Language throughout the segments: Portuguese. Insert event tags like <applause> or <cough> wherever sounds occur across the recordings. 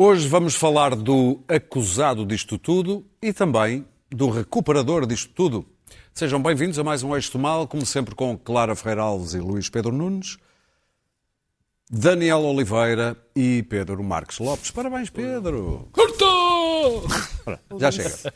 Hoje vamos falar do acusado disto tudo e também do recuperador disto tudo. Sejam bem-vindos a mais um Eixo Mal, como sempre com Clara Ferreira Alves e Luís Pedro Nunes, Daniel Oliveira e Pedro Marques Lopes. Parabéns, Pedro! Cortou! Já chega.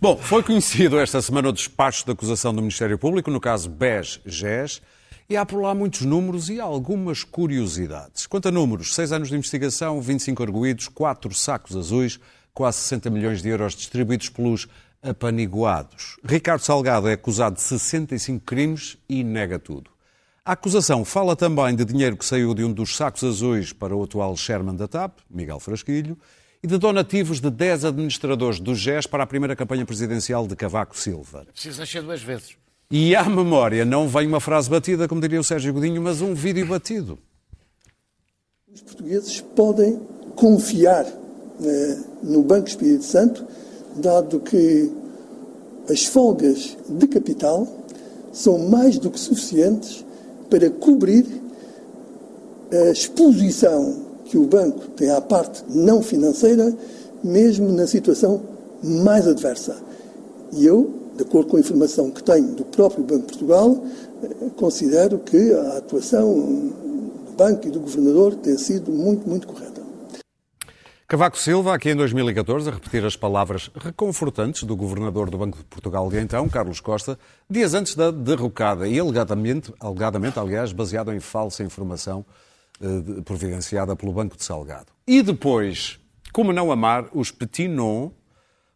Bom, foi conhecido esta semana o despacho de acusação do Ministério Público, no caso BES-GES, e há por lá muitos números e algumas curiosidades. Quanto a números, seis anos de investigação, 25 arguídos, quatro sacos azuis, quase 60 milhões de euros distribuídos pelos apaniguados. Ricardo Salgado é acusado de 65 crimes e nega tudo. A acusação fala também de dinheiro que saiu de um dos sacos azuis para o atual chairman da TAP, Miguel Frasquilho, e de donativos de 10 administradores do GES para a primeira campanha presidencial de Cavaco Silva. Preciso nascer duas vezes. E à memória não vem uma frase batida, como diria o Sérgio Godinho, mas um vídeo batido. Os portugueses podem confiar eh, no Banco Espírito Santo, dado que as folgas de capital são mais do que suficientes para cobrir a exposição que o banco tem à parte não financeira, mesmo na situação mais adversa. E eu de acordo com a informação que tenho do próprio Banco de Portugal, eh, considero que a atuação do Banco e do Governador tem sido muito, muito correta. Cavaco Silva, aqui em 2014, a repetir as palavras reconfortantes do Governador do Banco de Portugal de então, Carlos Costa, dias antes da derrocada e alegadamente, alegadamente aliás, baseado em falsa informação eh, providenciada pelo Banco de Salgado. E depois, como não amar os petit noms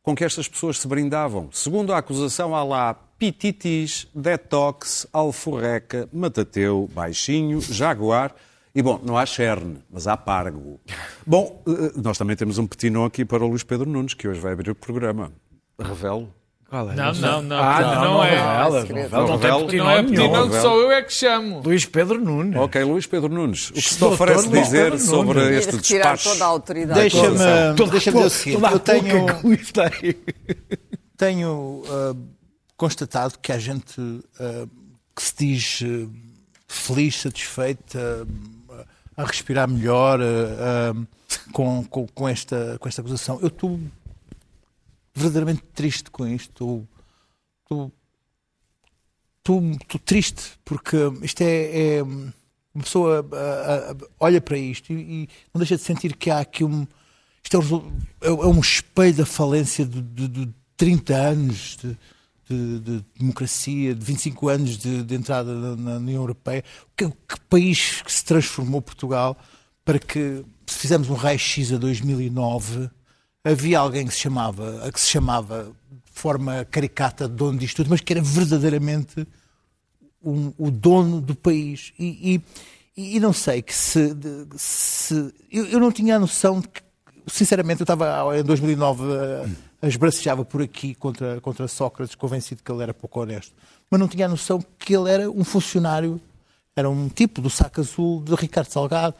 com que estas pessoas se brindavam. Segundo a acusação, há lá pititis, detox, alforreca, matateu, baixinho, jaguar e, bom, não há cherne, mas há pargo. <laughs> Bom, eh, nós também temos um petinon aqui para o Luís Pedro Nunes, que hoje vai abrir o programa. Revelo. Qual é? Não, não, não. Ah, não, não, não é. Revela, não, não, não, revela. tem não é Petinão, que só eu é que chamo. Luís Pedro Nunes. Ok, Luís Pedro Nunes, o que se Doutor oferece dizer Pedro sobre Nunes. este despacho? toda a autoridade. Deixa-me deixa dizer o seguinte, eu tenho, <laughs> tenho ah, constatado que há gente ah, que se diz ah, feliz, satisfeita, a respirar melhor com, com, com esta, com esta acusação. Eu estou verdadeiramente triste com isto. Estou, estou, estou, triste porque isto é, é- uma pessoa ah, ah, olha para isto e, e não deixa de sentir que há aqui um isto é um, é- é um espelho da falência de, de, de 30 anos de, de- de democracia, de 25 anos de, de entrada na, na União Europeia. Que, que país que se transformou Portugal para que, se fizermos um raio-x a 2009, havia alguém que se chamava, que se chamava de forma caricata dono disto tudo, mas que era verdadeiramente um- o dono do país. E, e- e não sei que se. de- se- eu, eu não tinha a noção de que. Sinceramente, eu estava em 2009 a, a esbracejava por aqui contra, contra Sócrates, convencido que ele era pouco honesto. Mas não tinha a noção que ele era um funcionário, era um tipo do saco azul de Ricardo Salgado,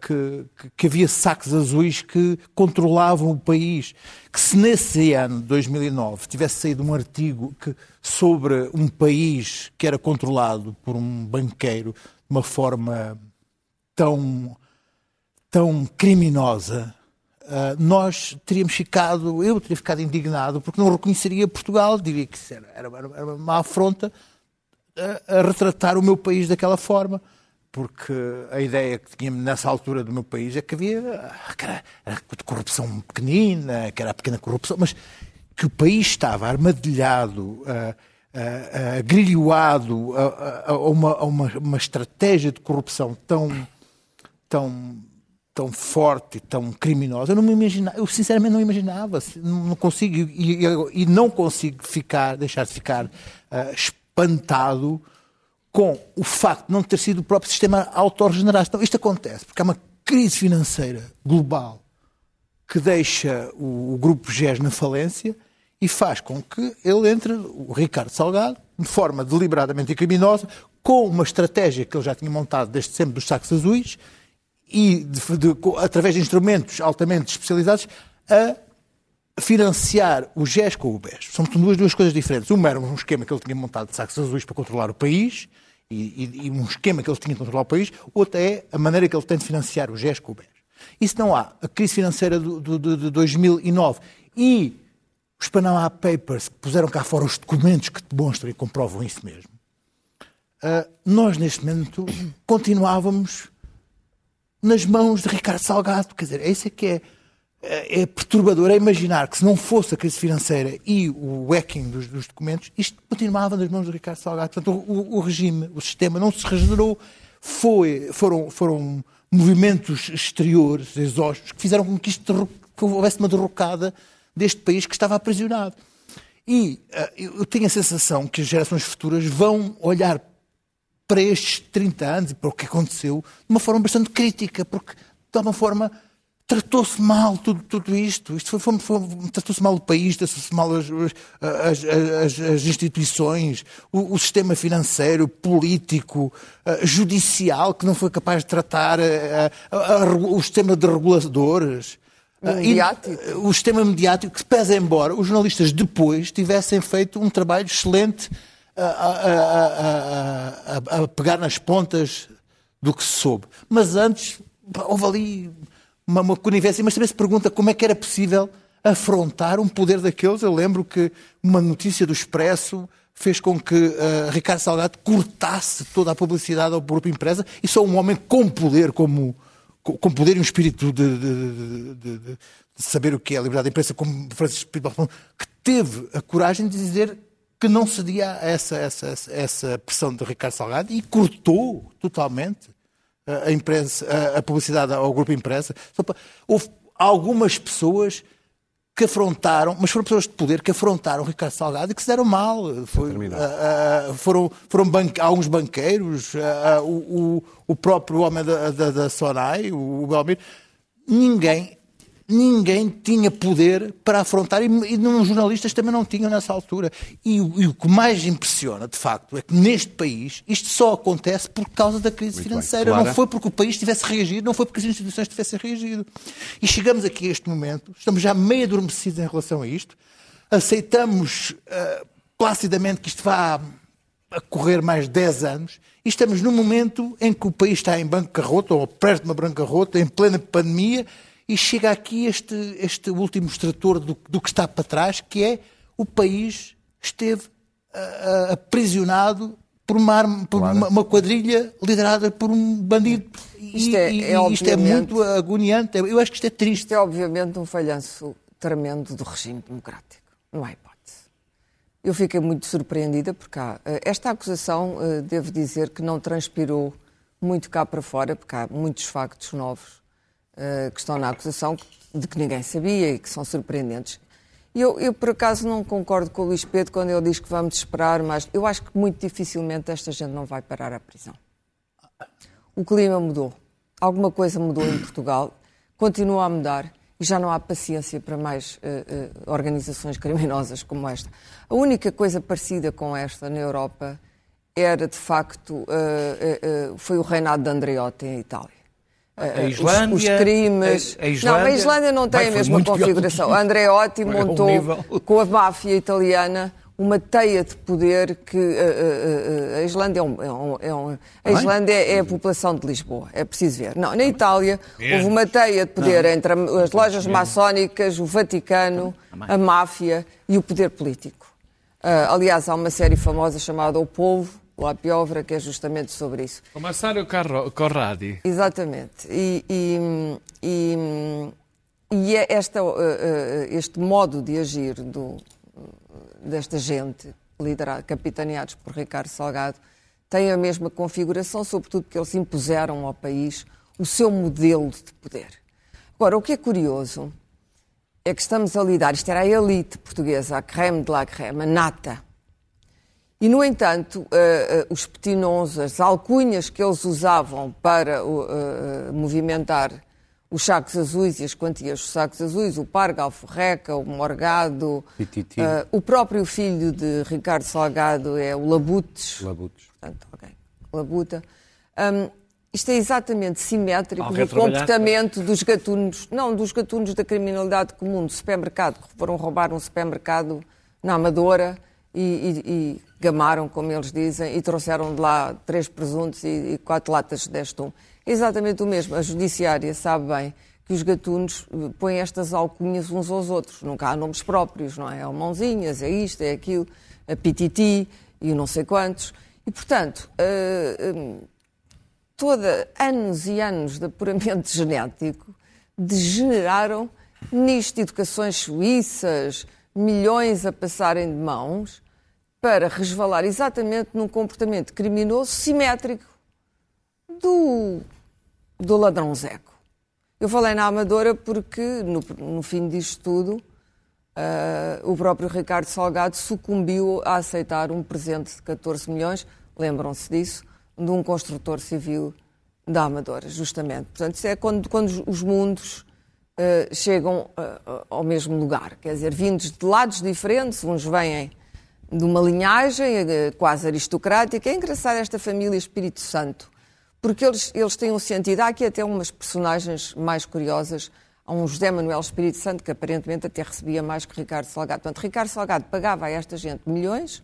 que, que- que havia sacos azuis que controlavam o país. Que se nesse ano, 2009, tivesse saído um artigo que, sobre um país que era controlado por um banqueiro de uma forma tão, tão criminosa, ah, nós teríamos ficado, eu teria ficado indignado, porque não reconheceria Portugal, diria que era, era, era uma afronta a, a retratar o meu país daquela forma. Porque a ideia que tínhamos nessa altura do meu país é que havia que era, era corrupção pequenina, que era pequena corrupção, mas que o país estava armadilhado, ah, ah, ah, grilhoado a, a- a uma, a uma, uma estratégia de corrupção tão, tão, tão forte e tão criminosa. Eu não me imaginava, eu sinceramente não imaginava, não consigo e, e- e não consigo ficar, deixar de ficar ah, espantado com o facto de não ter sido o próprio sistema autorregenerar. Então, isto acontece porque há uma crise financeira global que deixa o, o grupo GES na falência e faz com que ele entre, o Ricardo Salgado, de forma deliberadamente criminosa, com uma estratégia que ele já tinha montado desde sempre dos sacos azuis e de- de- através de instrumentos altamente especializados, a financiar o GES com o BES. São duas, duas coisas diferentes. Uma era um esquema que ele tinha montado de sacos azuis para controlar o país e, e- um esquema que ele tinha de controlar o país. Outra é a maneira que ele tem de financiar o GES com o BES. Se não há a crise financeira do, do, de 2009 e os Panama Papers que puseram cá fora os documentos que demonstram e comprovam isso mesmo, uh, nós neste momento continuávamos nas mãos de Ricardo Salgado. Quer dizer, esse é que é, é, é perturbador. É imaginar que se não fosse a crise financeira e o hacking dos, dos documentos, isto continuava nas mãos de Ricardo Salgado. Portanto, o, o regime, o sistema não se regenerou. Foi, foram, foram movimentos exteriores, exógenos, que fizeram com que, isto, que houvesse uma derrocada deste país que estava aprisionado. E uh, eu tenho a sensação que as gerações futuras vão olhar para estes 30 anos e para o que aconteceu de uma forma bastante crítica, porque de alguma forma tratou-se mal tudo, tudo isto. Isto foi, foi, foi tratou-se mal o país, tratou-se mal as, as, as, as instituições, o, o, sistema financeiro, político, uh, judicial, que não foi capaz de tratar uh, uh, o sistema de reguladores. Mediático. E, o sistema mediático que pesa embora os jornalistas depois tivessem feito um trabalho excelente a, a, a, a, pegar nas pontas do que se soube. Mas antes houve ali uma, uma conivência, mas também se pergunta como é que era possível afrontar um poder daqueles. Eu lembro que uma notícia do Expresso fez com que uh, Ricardo Salgado cortasse toda a publicidade ao grupo empresa e só um homem com poder, como, com poder e um espírito de, de, de, de saber o que é a liberdade de imprensa, como Francisco Pinto que teve a coragem de dizer que não cedia a essa, essa, essa pressão de Ricardo Salgado e cortou totalmente a, imprensa, a, a publicidade ao grupo imprensa. Houve algumas pessoas que afrontaram, mas foram pessoas de poder que afrontaram Ricardo Salgado e que se deram mal. Foi, uh, uh, foram foram banque, alguns banqueiros, uh, o, o, próprio homem da, da, da Sonai, o Belmiro. Ninguém ninguém tinha poder para afrontar, e, e os jornalistas também não tinham nessa altura. E, e, o que mais impressiona, de facto, é que neste país isto só acontece por causa da crise Muito financeira. Não foi porque o país tivesse reagido, não foi porque as instituições tivessem reagido. E chegamos aqui a este momento, estamos já meio adormecidos em relação a isto, aceitamos uh, placidamente que isto vá a correr mais 10 anos e estamos num momento em que o país está em bancarrota, ou perto de uma bancarrota, em plena pandemia, e chega aqui este, este último extrator do, do que está para trás, que é o país esteve uh, aprisionado por, uma, por claro. uma, uma, quadrilha liderada por um bandido. Isto é, e, é, isto é muito agoniante. Eu acho que isto é triste. Isto é, obviamente, um falhanço tremendo do regime democrático. Não há hipótese. Eu fiquei muito surpreendida porque há, eh, esta acusação, eh, devo dizer, que não transpirou muito cá para fora, porque há muitos factos novos uh, que estão na acusação de que ninguém sabia e que são surpreendentes. Eu, eu, por acaso, não concordo com o Luís Pedro quando ele diz que vamos esperar, mas eu acho que muito dificilmente esta gente não vai parar à prisão. O clima mudou. Alguma coisa mudou em Portugal, continua a mudar e já não há paciência para mais uh, uh, organizações criminosas como esta. A única coisa parecida com esta na Europa era, de facto, uh, foi o reinado de Andreotti em Itália. A Islândia, os, os crimes. A, a Islândia, não, a Islândia não tem a mesma configuração. <laughs> Andreotti montou com a máfia italiana uma teia de poder que uh, uh, a Islândia é, um, é, um, é um, a Islândia é a população de Lisboa, é preciso ver. Não, na Itália houve uma teia de poder entre as lojas maçónicas, o Vaticano, a máfia e o poder político. Uh, aliás, há uma série famosa chamada O Povo, La Piovra, que é justamente sobre isso. O Massario Corradi. Exatamente. E, e, e, e é esta, uh, uh, este modo de agir do, desta gente, liderado, capitaneados por Ricardo Salgado, tem a mesma configuração, sobretudo porque eles impuseram ao país o seu modelo de poder. Agora, o que é curioso é que estamos a lidar, isto era a elite portuguesa, a creme de la creme, a nata, e, no entanto, uh, uh, os petinons, as alcunhas que eles usavam para uh, movimentar os sacos azuis e as quantias dos sacos azuis, o Parga, o Forreca, o Morgado, o próprio filho de Ricardo Salgado é o Labutes. Labutes. Portanto, okay. Labuta. Um, isto é exatamente simétrico do comportamento dos gatunos, não dos gatunos da criminalidade comum, do supermercado, que foram roubar um supermercado na Amadora e, e, e, gamaram, como eles dizem, e trouxeram de lá três presuntos e, e quatro latas de destum. É exatamente o mesmo. A judiciária sabe bem que os gatunos põem estas alcunhas uns aos outros. Nunca há nomes próprios, não é? É o Mãozinhas, é isto, é aquilo, a Pititi e o não sei quantos. E, portanto, uh, toda, anos e anos de apuramento <laughs> genético degeneraram nisto, educações suíças, milhões a passarem de mãos, para resvalar exatamente num comportamento criminoso simétrico do, do ladrão Zeco. Eu falei na Amadora porque, no, no fim disto tudo, uh, o próprio Ricardo Salgado sucumbiu a aceitar um presente de 14 milhões, lembram-se disso, de um construtor civil da Amadora, justamente. Portanto, isso é quando, quando os mundos uh, chegam uh, ao mesmo lugar. Quer dizer, vindos de lados diferentes, uns vêm de uma linhagem quase aristocrática. É engraçado esta família Espírito Santo porque eles, eles têm um sentido. Há aqui até umas personagens mais curiosas. Há um José Manuel Espírito Santo que aparentemente até recebia mais que Ricardo Salgado. Portanto, Ricardo Salgado pagava a esta gente milhões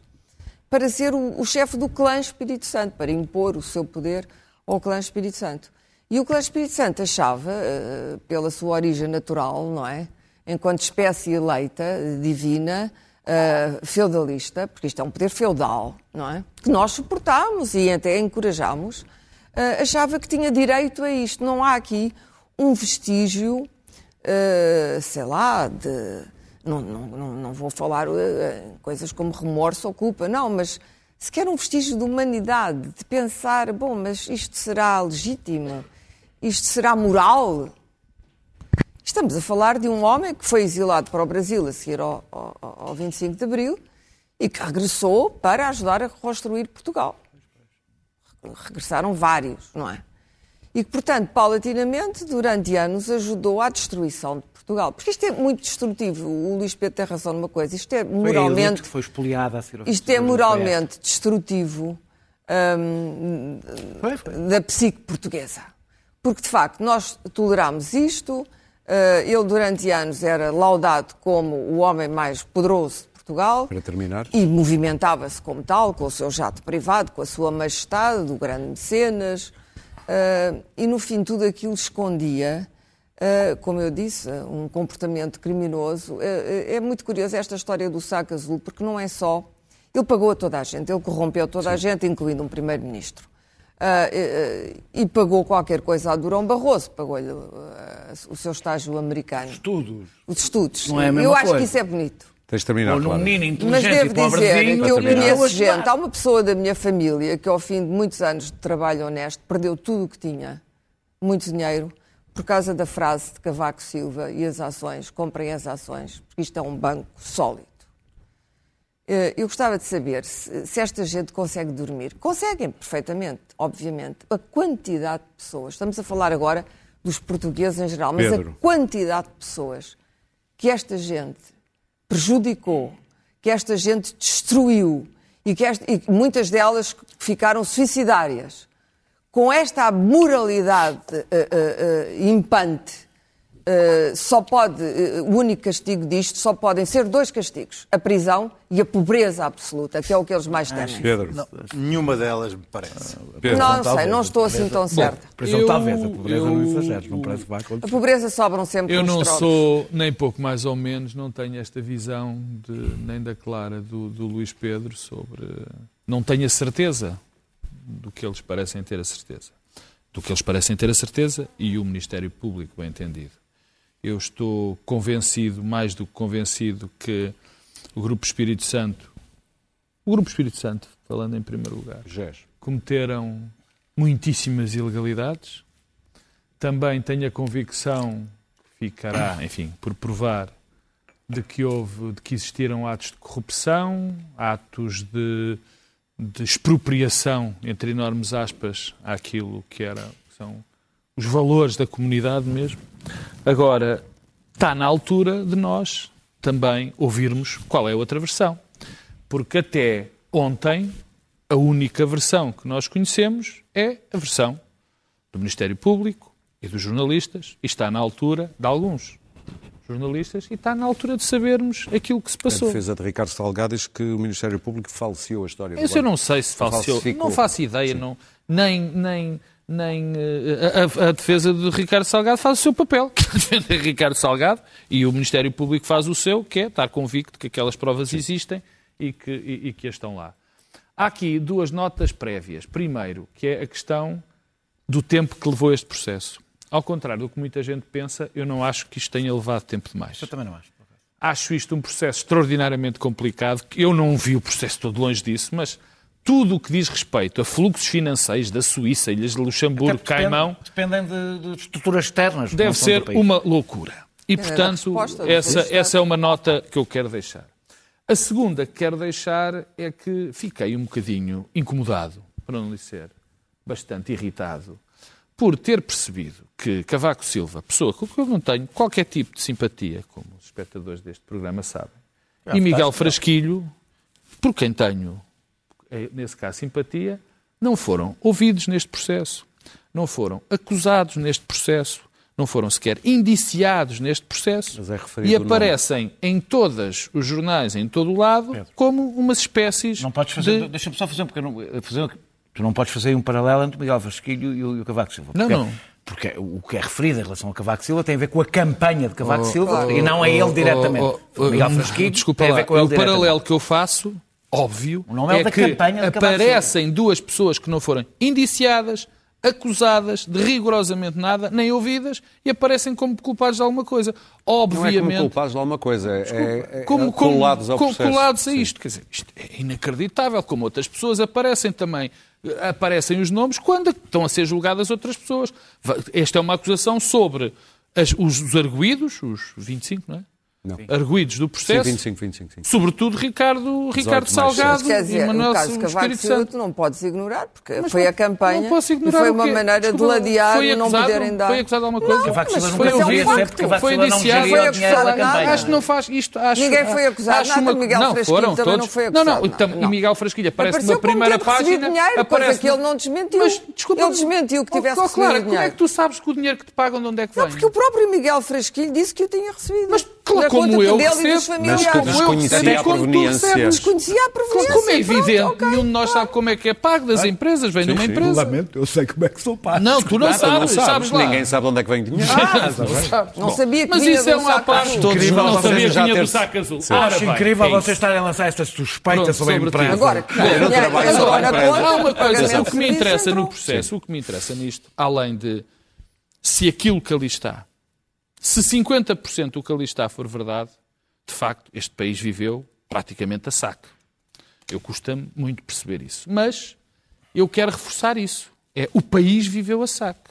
para ser o, o chefe do clã Espírito Santo, para impor o seu poder ao clã Espírito Santo. E o clã Espírito Santo achava, uh, pela sua origem natural, não é? Enquanto espécie eleita, divina, uh, feudalista, porque isto é um poder feudal, não é? Que nós suportámos e até encorajámos uh, achava que tinha direito a isto. Não há aqui um vestígio, uh, sei lá, de. Não, não, não vou falar coisas como remorso ou culpa, não, mas sequer um vestígio de humanidade, de pensar, bom, mas isto será legítimo? Isto será moral? Estamos a falar de um homem que foi exilado para o Brasil a seguir ao, ao, ao 25 de Abril e que regressou para ajudar a reconstruir Portugal regressaram vários, não é? E que, portanto, paulatinamente, durante anos, ajudou à destruição de Portugal. Porque isto é muito destrutivo. O Luís Pedro tem razão numa coisa. Isto é moralmente. Foi, foi expoliada a ser Isto é moralmente destrutivo hum, da psique portuguesa. Porque, de facto, nós tolerámos isto. Uh, ele, durante anos, era laudado como o homem mais poderoso Portugal. Para terminar. E movimentava-se como tal, com o seu jato privado, com a sua majestade, do grande mecenas. Uh, e no fim tudo aquilo escondia, uh, como eu disse, um comportamento criminoso. É muito curioso esta história do saco azul, porque não é só. Ele pagou a toda a gente, ele corrompeu toda Sim. a gente, incluindo um primeiro-ministro. E pagou qualquer coisa a Durão Barroso, pagou-lhe o seu estágio americano. Estudos. Os estudos. Não é a mesma eu coisa. acho que isso é bonito. Tens de terminar, Ou Clara. menino Mas devo e dizer que eu conheço gente, há uma pessoa da minha família que ao fim de muitos anos de trabalho honesto perdeu tudo o que tinha, muito dinheiro, por causa da frase de Cavaco Silva e as ações, comprem as ações, porque isto é um banco sólido. Eh, Eu gostava de saber se, se esta gente consegue dormir. Conseguem perfeitamente, obviamente. A quantidade de pessoas, estamos a falar agora dos portugueses em geral, mas Pedro. a quantidade de pessoas que esta gente prejudicou, que esta gente destruiu e que esta- e muitas delas ficaram suicidárias, com esta moralidade eh, eh, eh, impante, eh, só pode, eh, o único castigo disto só podem ser dois castigos: a prisão e a pobreza absoluta, que é o que eles mais temem. Pedro. Não, nenhuma delas me parece. Pedro. Não, talvez, sei, não a estou assim tão certa. Prisão Eu- talvez, a pobreza eu- não exageres, não parece que vai A acontecer. pobreza sobram sempre Eu não trocos. sou nem pouco mais ou menos, não tenho esta visão de, nem da Clara do, do Luís Pedro sobre. Não tenho a certeza do que eles parecem ter a certeza. Do que eles parecem ter a certeza e o Ministério Público, bem entendido. Eu estou convencido, mais do que convencido, que o Grupo Espírito Santo, o Grupo Espírito Santo, falando em primeiro lugar, Gés. cometeram muitíssimas ilegalidades. Também tenho a convicção que ficará, enfim, por provar de que houve, de que existiram atos de corrupção, atos de, de expropriação, entre enormes aspas, àquilo que era, são os valores da comunidade mesmo. Agora, está na altura de nós também ouvirmos qual é a outra versão. Porque até ontem, a única versão que nós conhecemos é a versão do Ministério Público e dos jornalistas, e está na altura de alguns jornalistas, e está na altura de sabermos aquilo que se A passou. defesa de Ricardo Salgado diz que o Ministério Público falseou a história Isso eu não sei se falseou. Falsificou. Não faço ideia, não, nem, nem, nem eh, a, a- a defesa de Ricardo Salgado faz o seu papel, <laughs> que defender Ricardo Salgado, e o Ministério Público faz o seu, que é estar convicto que aquelas provas existem e que, e, e que as estão lá. Há aqui duas notas prévias. Primeiro, que é a questão do tempo que levou este processo. Ao contrário do que muita gente pensa, eu não acho que isto tenha levado tempo demais. Eu também não acho. Acho isto um processo extraordinariamente complicado. que Eu não vi o processo todo longe disso, mas tudo o que diz respeito a fluxos financeiros da Suíça, Ilhas de Luxemburgo, depende- Caimão, Dependem de, de estruturas externas. deve ser do país. uma loucura. E, a portanto, essa, essa é uma nota que eu quero deixar. A segunda que quero deixar é que fiquei um bocadinho incomodado, para não dizer bastante irritado, por ter percebido que Cavaco Silva, pessoa com que eu não tenho qualquer tipo de simpatia, como os espectadores deste programa sabem, e Miguel Frasquilho, por quem tenho, nesse caso, simpatia, não foram ouvidos neste processo, não foram acusados neste processo, não foram sequer indiciados neste processo é e aparecem em todos os jornais, em todo o lado, como umas espécies Não podes fazer. de... Deixa-me só fazer um pequeno. Fazer, tu não podes fazer um paralelo entre o Miguel Vasquilho e o, e o Cavaco Silva. Não, Porque- não. Porque o que é referido em relação ao Cavaco Silva tem a ver com a campanha de Cavaco Oh, Silva oh, e não é ele oh, diretamente. oh, oh, Miguel oh, Frasquilho Desculpa tem a lá, ver com ele o paralelo que eu faço, óbvio, O nome é da que campanha de Cavaco aparecem duas pessoas que não foram indiciadas, acusadas de rigorosamente nada, nem ouvidas, e aparecem como culpados de alguma coisa. Não é como Obviamente, culpados de alguma coisa, é, é, é como, como- colados ao processo. colados a Sim. isto. Quer dizer, isto é inacreditável, como outras pessoas aparecem também. Aparecem os nomes quando estão a ser julgadas outras pessoas. Esta é uma acusação sobre as- os, os arguídos, os 25, não é? Não. Arguídos do Sim, processo, 25, 25, sim. sobretudo Ricardo, Ricardo Salgado Quer e dizer, Manuel o caso de Cavaco Santo. não podes ignorar, porque Mas foi não- a campanha não posso ignorar e foi uma maneira Desculpa, de ladear e não poderem dar. Foi acusado de alguma coisa? Cavaco Silva mas foi um dizia facto. Foi não indiciado. Foi dinheiro acusado nada. campanha. Acho que não faz isto. Acho, Ninguém foi acusado acho nada, uma- Miguel não, Frasquilho foram também todos. não foi Não, não, acusado então, nada, e não. Miguel Frasquilho aparece Apareceu numa primeira página. dinheiro, aparece que ele não desmentiu. Mas, desculpa, ele desmentiu que Oh, tivesse oh, recebido Clara, como é dinheiro. que tu sabes que o dinheiro que te pagam de onde é que Não, vem? porque o próprio Miguel Frasquilho disse que o tinha recebido. Mas, claro, como eu dele e recebo, dos mas familiares. como eu desconhecia a proveniência. recebes- Desconhecia a proveniência. Como é pronto, evidente, ok. nenhum de nós sabe como é que é pago das empresas, vem de uma empresa. eu sei como é que sou pago. Não, tu não Ah, sabes, sabes lá. Ninguém sabe de onde é que vem o dinheiro. Não sabia que Mas vinha isso de é um à saco parte. azul. Todos Não sabia que já vinha ter... do saco azul. Acho incrível é vocês estarem a lançar estas suspeitas Pronto, sobre a imprensa. Agora, não trabalho empresa. Há uma coisa, o que me interessa entrou. no processo, o que me interessa nisto, além de se aquilo que ali está, se 50% do que ali está for verdade, de facto, este país viveu praticamente a saque. Eu custa-me muito perceber isso. Mas eu quero reforçar isso. É o país viveu a saque.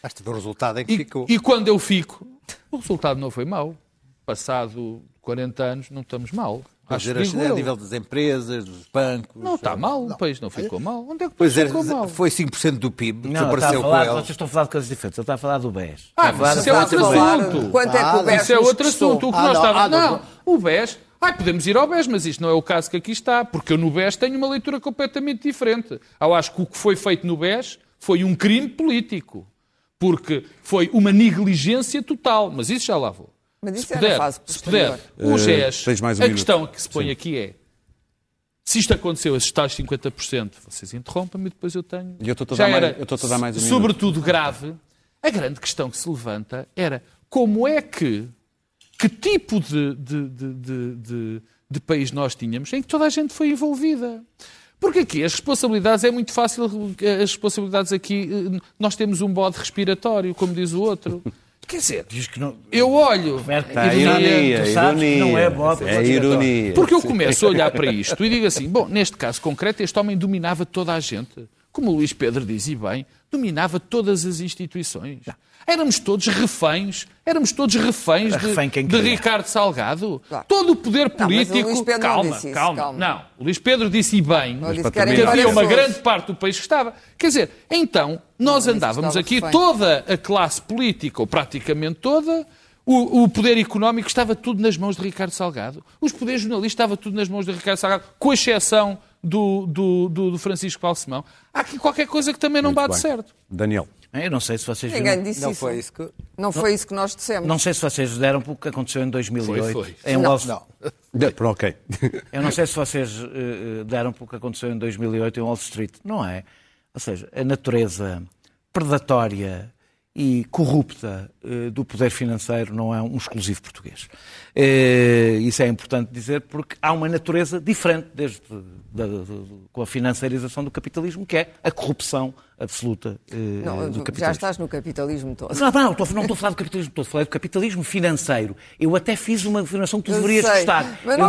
Basta ver o resultado em que E, ficou. e quando eu fico, o resultado não foi mau. Passado 40 anos, não estamos mal. Quer Acho dizer, a eu. nível das empresas, dos bancos. Não está mal, o país não ficou mal. Onde é que o Pois é, ficou mal? foi 5% do PIB, Não, desapareceu com falar, ele. vocês estão a falar de coisas diferentes. Ele está a falar do BES. Ah, mas isso é outro assunto. Quanto é que o BES Isso é outro assunto. O que Ah, nós não, estávamos. ah, Não, o BES. Ai, podemos ir ao BES, mas isto não é o caso que aqui está, porque eu no BES tenho uma leitura completamente diferente. Eu acho que o que foi feito no BES foi um crime político, porque foi uma negligência total, mas isso já lá vou. Mas se isso era puder, a fase se puder, o GES, tens mais um a minuto. questão que se põe aqui é, se isto aconteceu, esses tais 50%, vocês interrompam-me e depois eu tenho... E eu estou-te a Já dar mais- era, eu dar mais um minuto. Sobretudo grave, a grande questão que se levanta era como é que, que tipo de, de, de, de, de- de país nós tínhamos em que toda a gente foi envolvida. Porque aqui as responsabilidades é muito fácil, as responsabilidades aqui, eh, nós temos um bode respiratório, como diz o outro. <laughs> Quer dizer, Diz que não... eu olho. Tá, ironia, ironia, tu sabes que ironia. não é É ironia. Porque eu começo a olhar para isto e digo assim: bom, neste caso concreto, este homem dominava toda a gente. Como o Luís Pedro diz e bem, dominava todas as instituições. Éramos todos reféns, éramos todos reféns de, refém de queria. Ricardo Salgado. Claro. Todo o poder o político. Não calma, disse isso, calma, calma. Não, o Luís Pedro disse e bem disse que que havia uma grande parte do país que estava. Quer dizer, então, nós Não, andávamos aqui, refém. toda a classe política, ou praticamente toda, o, o poder económico estava tudo nas mãos de Ricardo Salgado. Os poderes jornalistas estava tudo nas mãos de Ricardo Salgado, com exceção do, do, do, do Francisco Balsemão. Há aqui qualquer coisa que também não Muito bate bem. certo. Daniel. Eu não sei se vocês Ninguém viram- disse Não isso. foi isso que. Não foi isso que nós dissemos. Não sei se vocês deram pelo que aconteceu em 2008. Foi, foi. Em Não. Wall- Não. De- pronto, ok. <laughs> Eu não sei se vocês eh, eh, deram pelo que aconteceu em 2008 em Wall Street. Não é? Ou seja, a natureza predatória e corrupta eh, do poder financeiro não é um exclusivo português. Eh, Isso é importante dizer porque há uma natureza diferente desde da- da- da- com a financiarização do capitalismo, que é a corrupção absoluta eh, Não, do já capitalismo. estás no capitalismo todo. Não, não, estou, não estou a falar do capitalismo, estou a falar do capitalismo financeiro. Eu até fiz uma afirmação que tu deverias sei, gostar. mas Eu não a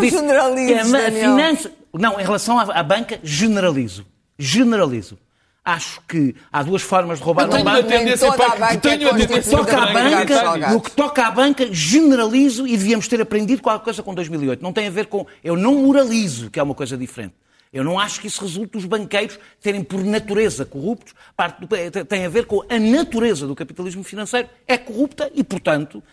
a Daniel. finança- Não, em relação à, à banca, generalizo. Generalizo. Acho que há duas formas de roubar um banco. tendência a para banca que tenho é a tendência para Ricardo banca, no que toca à banca, generalizo e devíamos ter aprendido qualquer coisa com 2008. Não tem a ver com. Eu não moralizo, que é uma coisa diferente. Eu não acho que isso resulte dos banqueiros terem por natureza corruptos. Parte do- tem a ver com a natureza do capitalismo financeiro. É corrupta e, portanto,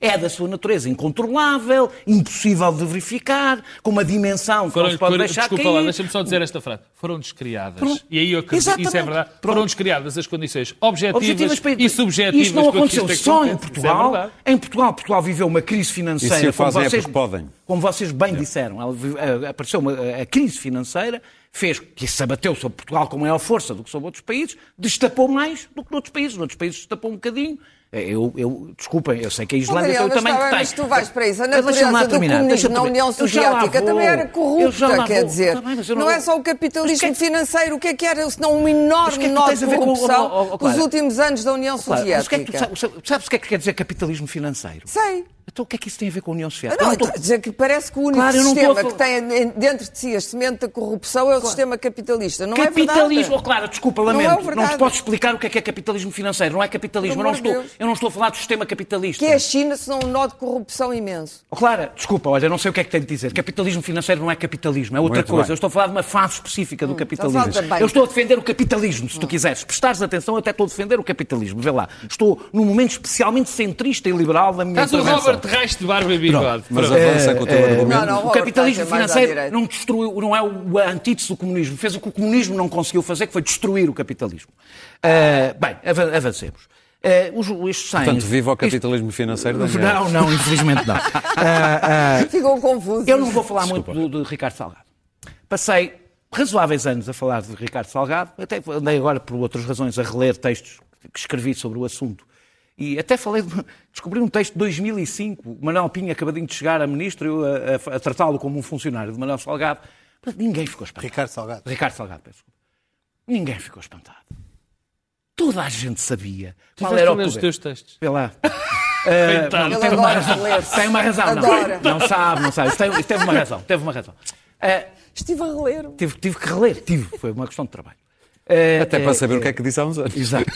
é da sua natureza incontrolável, impossível de verificar, com uma dimensão que Foram, não se pode foram- deixar desculpa cair. lá, deixa-me só dizer esta frase. Foram descriadas. Pronto. E aí eu acredito, isso é Exatamente. verdade. Pronto. Foram descriadas as condições objetivas, Objetivas para- e subjetivas Isto não aconteceu isto só em é Portugal. verdade. em Portugal, Portugal viveu uma crise financeira. E se como fazem é vocês, porque podem. Como vocês bem disseram, ela vive- eh, apareceu uma, a crise financeira, fez que se abateu sobre Portugal com maior força do que sobre outros países, destapou mais do que noutros países. Noutros países destapou um bocadinho. Eh, Eu, eu, desculpem, eu sei que a Islândia Daniel, tem o mas tamanho que tem. mas tu vais para isso. A Mas natureza do terminar, comunismo na União Soviética também era corrupta, quer dizer. Mas eu não não- é só o Mas capitalismo que é financeiro. O que é que era, senão um Mas enorme que é que nó de com- corrupção oh, oh, oh, nos últimos anos da União Claro, mas o que é que tu Soviética? sabes, o que é que quer dizer capitalismo financeiro? Sei. Então o que é que isso tem a ver com a União Soviética? Não, estou a dizer que parece que o único Claro, não sistema a que tem em- dentro de si a semente da corrupção é o sistema capitalista. Não é Capitalismo, verdade. oh, claro, desculpa, Não é lamento. Não, verdade. te posso explicar o que é que é capitalismo financeiro. Não é capitalismo. Não, de estou. Eu não estou a falar do sistema capitalista. Que é a China, senão um nó de corrupção imenso. Oh, Clara, desculpa, olha, não sei o que é que tenho de dizer. Capitalismo financeiro não é capitalismo, é outra Muito coisa. bem. Eu estou a falar de uma fase específica do capitalismo. da banca. Eu estou a defender o capitalismo, se tu quiseres. Se prestares atenção, eu até estou a defender o capitalismo. Vê lá. Estou num momento especialmente centrista e liberal da minha Estás o. Robert Reich de barba e bigode. Mas avança com o teu eh, argumento. Não, não, O capitalismo é financeiro não destruiu, não é o antítese do comunismo. Fez o que o comunismo não conseguiu fazer, que foi destruir o capitalismo. Ah, bem, ava- avancemos. Ah, os, estes cem- Portanto, viva o isto- capitalismo financeiro, Daniel. Não, não, infelizmente não. Ah, <laughs> ah, Ficou confuso. eu não vou falar muito do, do Ricardo Salgado. Passei razoáveis anos a falar de Ricardo Salgado, até andei agora, por outras razões, a reler textos que escrevi sobre o assunto. E até falei, de, descobri um texto de 2005, o Manuel Pinho acabadinho de chegar a ministro, eu a, a- a tratá-lo como um funcionário de Manuel Salgado. Mas ninguém ficou espantado. Ricardo Salgado. Ricardo Salgado, peço desculpa. Ninguém ficou espantado. Toda a gente sabia qual Tiveste era o poder. teus textos. Vê lá. <laughs> Coitado. Não, Ele teve uma adora razão. ler. Tem uma razão, Adora. não. Não sabe, não sabe. Isto teve, uma razão. Teve uma razão. Eh, Estive a reler. tive, tive que reler, tive. Foi uma questão de trabalho. Eh, Até para saber o que é que disse há uns anos. Exato. <laughs>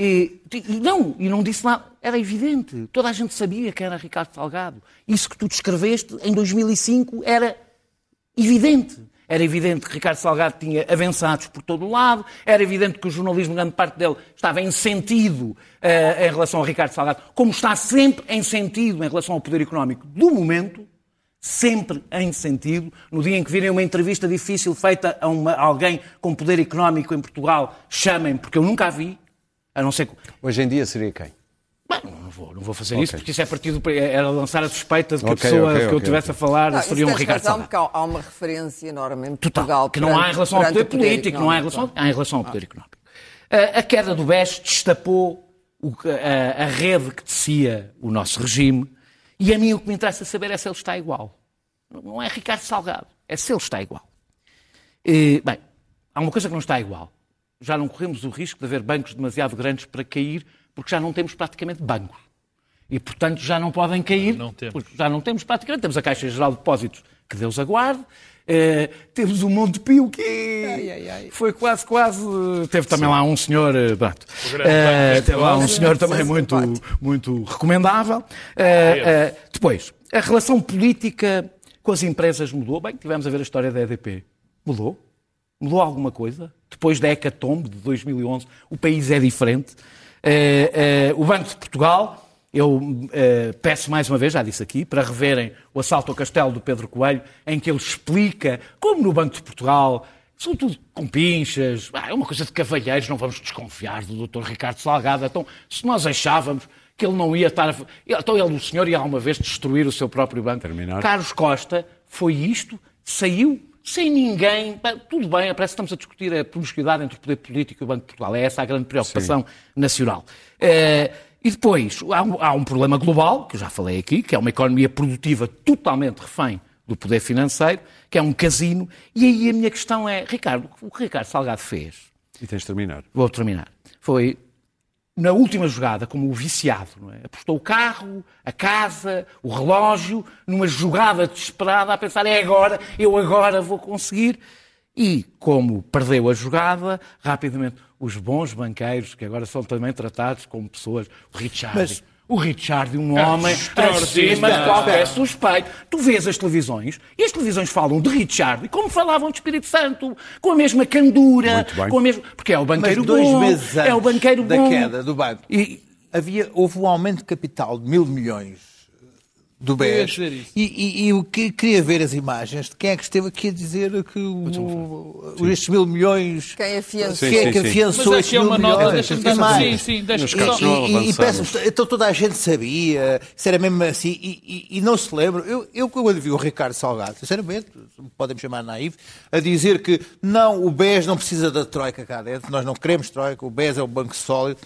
E, e não, e não disse nada. Era evidente. Toda a gente sabia que era Ricardo Salgado. Isso que tu descreveste em 2005 era evidente. Era evidente que Ricardo Salgado tinha avançados por todo o lado, era evidente que o jornalismo, grande parte dele, estava em sentido eh, em relação ao Ricardo Salgado, como está sempre em sentido em relação ao poder económico do momento, sempre em sentido. No dia em que virem uma entrevista difícil feita a, uma- a alguém com poder económico em Portugal, chamem, porque eu nunca a vi, a não ser. Hoje em dia seria quem? Bem, não vou, não vou fazer isso, porque isso é partido era lançar a suspeita de que Ok, a pessoa ok, que eu estivesse a falar Não, seria um Ricardo razão, porque há, há uma referência enorme em Total, Portugal. que não há em relação ao poder o político, não há em relação, há em relação ao poder económico. A, a queda do BES destapou o a, a rede que tecia o nosso regime e a mim o que me interessa saber é se ele está igual. Não é Ricardo Salgado, é se ele está igual. E, bem, há uma coisa que não está igual. Já não corremos o risco de haver bancos demasiado grandes para cair, porque já não temos praticamente bancos. E, portanto, já não podem cair. Não temos. porque Já não temos praticamente. Temos a Caixa Geral de Depósitos, que Deus aguarde. Eh, temos o Montepio, que foi quase, quase. Teve também lá um senhor. eh, pronto. banco teve lá um senhor também Sim, muito, muito recomendável. Eh, depois, a relação política com as empresas mudou. Bem, tivemos a ver a história da EDP. Mudou? Mudou alguma coisa? Depois da hecatombe de 2011, o país é diferente. Eh, eh, o Banco de Portugal, eu eh, peço mais uma vez, já disse aqui, para reverem o assalto ao castelo do Pedro Coelho, em que ele explica como no Banco de Portugal são tudo com pinchas, ah, é uma coisa de cavalheiros, não vamos desconfiar do Dr. Ricardo Salgado. Então, se nós achávamos que ele não ia estar a... Então ele, o senhor ia alguma vez destruir o seu próprio banco. Terminar. Carlos Costa foi isto, saiu, sem ninguém. Tudo bem, parece que estamos a discutir a promiscuidade entre o poder político e o Banco de Portugal. É essa a grande preocupação nacional. Eh, e depois, há um, há um problema global, que eu já falei aqui, que é uma economia produtiva totalmente refém do poder financeiro, que é um casino. E aí a minha questão é, Ricardo, o que o Ricardo Salgado fez E tens de terminar. vou terminar, foi na última jogada, como o viciado, é? apostou o carro, a casa, o relógio, numa jogada desesperada, a pensar, é agora, eu agora vou conseguir. E, como perdeu a jogada, rapidamente, os bons banqueiros, que agora são também tratados como pessoas, o Richard, Mas- o Richard, um homem acima de qualquer suspeito. Tu vês as televisões e as televisões falam de Richard e como falavam de Espírito Santo, com a mesma candura, com a mesma... porque é o Mas banqueiro dois bom, meses antes é o banqueiro da bom. queda do banco, E, havia, houve um aumento de capital de mil milhões do BES. E, e, e eu que- queria ver as imagens de quem é que esteve aqui a dizer que o, o- estes mil milhões. Quem afiançou? Quem é que afiançou Mas estes é uma mil nota, milhões? deixa-me E dar- mais. sim, sim, deixa-me só- então toda a gente sabia, isso era mesmo assim, e, e- e não se lembra. Eu, eu quando vi o Ricardo Salgado, sinceramente, podem-me chamar naivo, a dizer que não, o BES não precisa da Troika cá dentro, nós não queremos Troika, o BES é um banco sólido.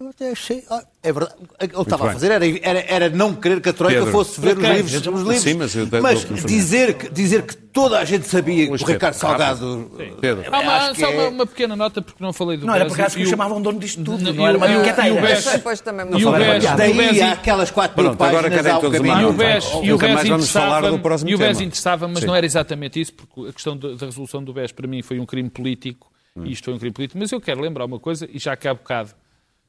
Eu até achei, ah, é verdade, o que ele estava a fazer era, era, era não querer que a Troika Pedro. fosse ver os livros. Os livros. Sim, mas Mas dizer, que, dizer que toda a gente sabia que o. Ricardo Salgado. Pedro. Uma, Acho que só é- uma, uma pequena nota, porque não falei do não era BES por acaso que o chamavam dono disto tudo, Não, não, era o- uma e o- brincadeira. e o BES Depois também E o falei BES, uma e o Daí há aquelas quatro mil Pronto, agora páginas querem ao caminho. uma E o. BES, e o BES interessava, e o BES interessava, mas não era exatamente isso, porque a questão da, da resolução do BES para mim foi um crime político, e isto foi um crime político, mas eu quero lembrar uma coisa, e já que há bocado,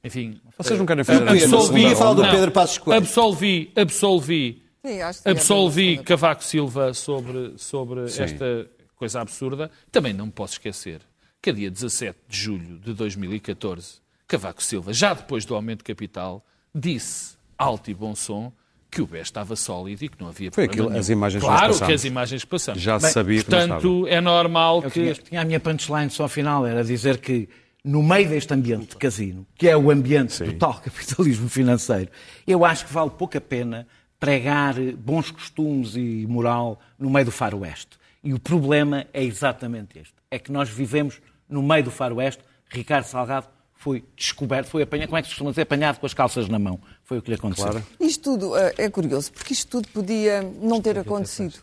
enfim... Vocês não querem fazer absolvi- segunda falar do ronda? Pedro Passos Coelho. Absolvi, absolvi, Sim, que absolvi bem Cavaco Silva sobre, sobre esta coisa absurda. Também não me posso esquecer que a dia 17 de julho de 2014, Cavaco Silva, já depois do aumento de capital, disse alto e bom som que o BES estava sólido e que não havia Foi problema aquilo, nenhum. as imagens que Claro passámos. que as imagens que passamos. Já se sabia que não estava. Portanto, é normal Eu que... tinha, tinha a minha punchline só ao final, era dizer que no meio deste ambiente de casino, que é o ambiente do tal capitalismo financeiro, eu acho que vale pouco a pena pregar bons costumes e moral no meio do faroeste. E o problema é exatamente este. É que nós vivemos no meio do faroeste. Ricardo Salgado foi descoberto, foi apanhado, como é que se costuma dizer, apanhado com as calças na mão. Foi o que lhe aconteceu. Isto tudo eh, é curioso, porque isto tudo podia não ter acontecido.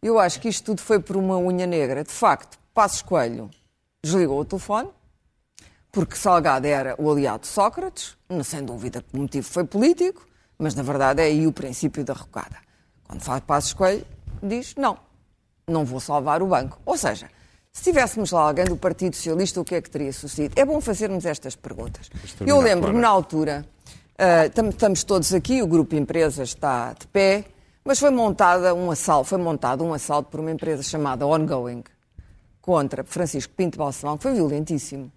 Eu acho que isto tudo foi por uma unha negra. De facto, Passos Coelho desligou o telefone, porque Salgado era o aliado de Sócrates, não- sem dúvida que o motivo foi político, mas na verdade é aí o princípio da rocada. Quando faz Passos Coelho, diz não, não vou salvar o banco. Ou seja, se tivéssemos lá alguém do Partido Socialista, o que é que teria sucedido? É bom fazermos estas perguntas. Eu lembro-me na altura, tam- estamos todos aqui, o grupo Empresas está de pé, mas foi montada um assalto, foi montado um assalto por uma empresa chamada Ongoing contra Francisco Pinto Balsemão, que foi violentíssimo.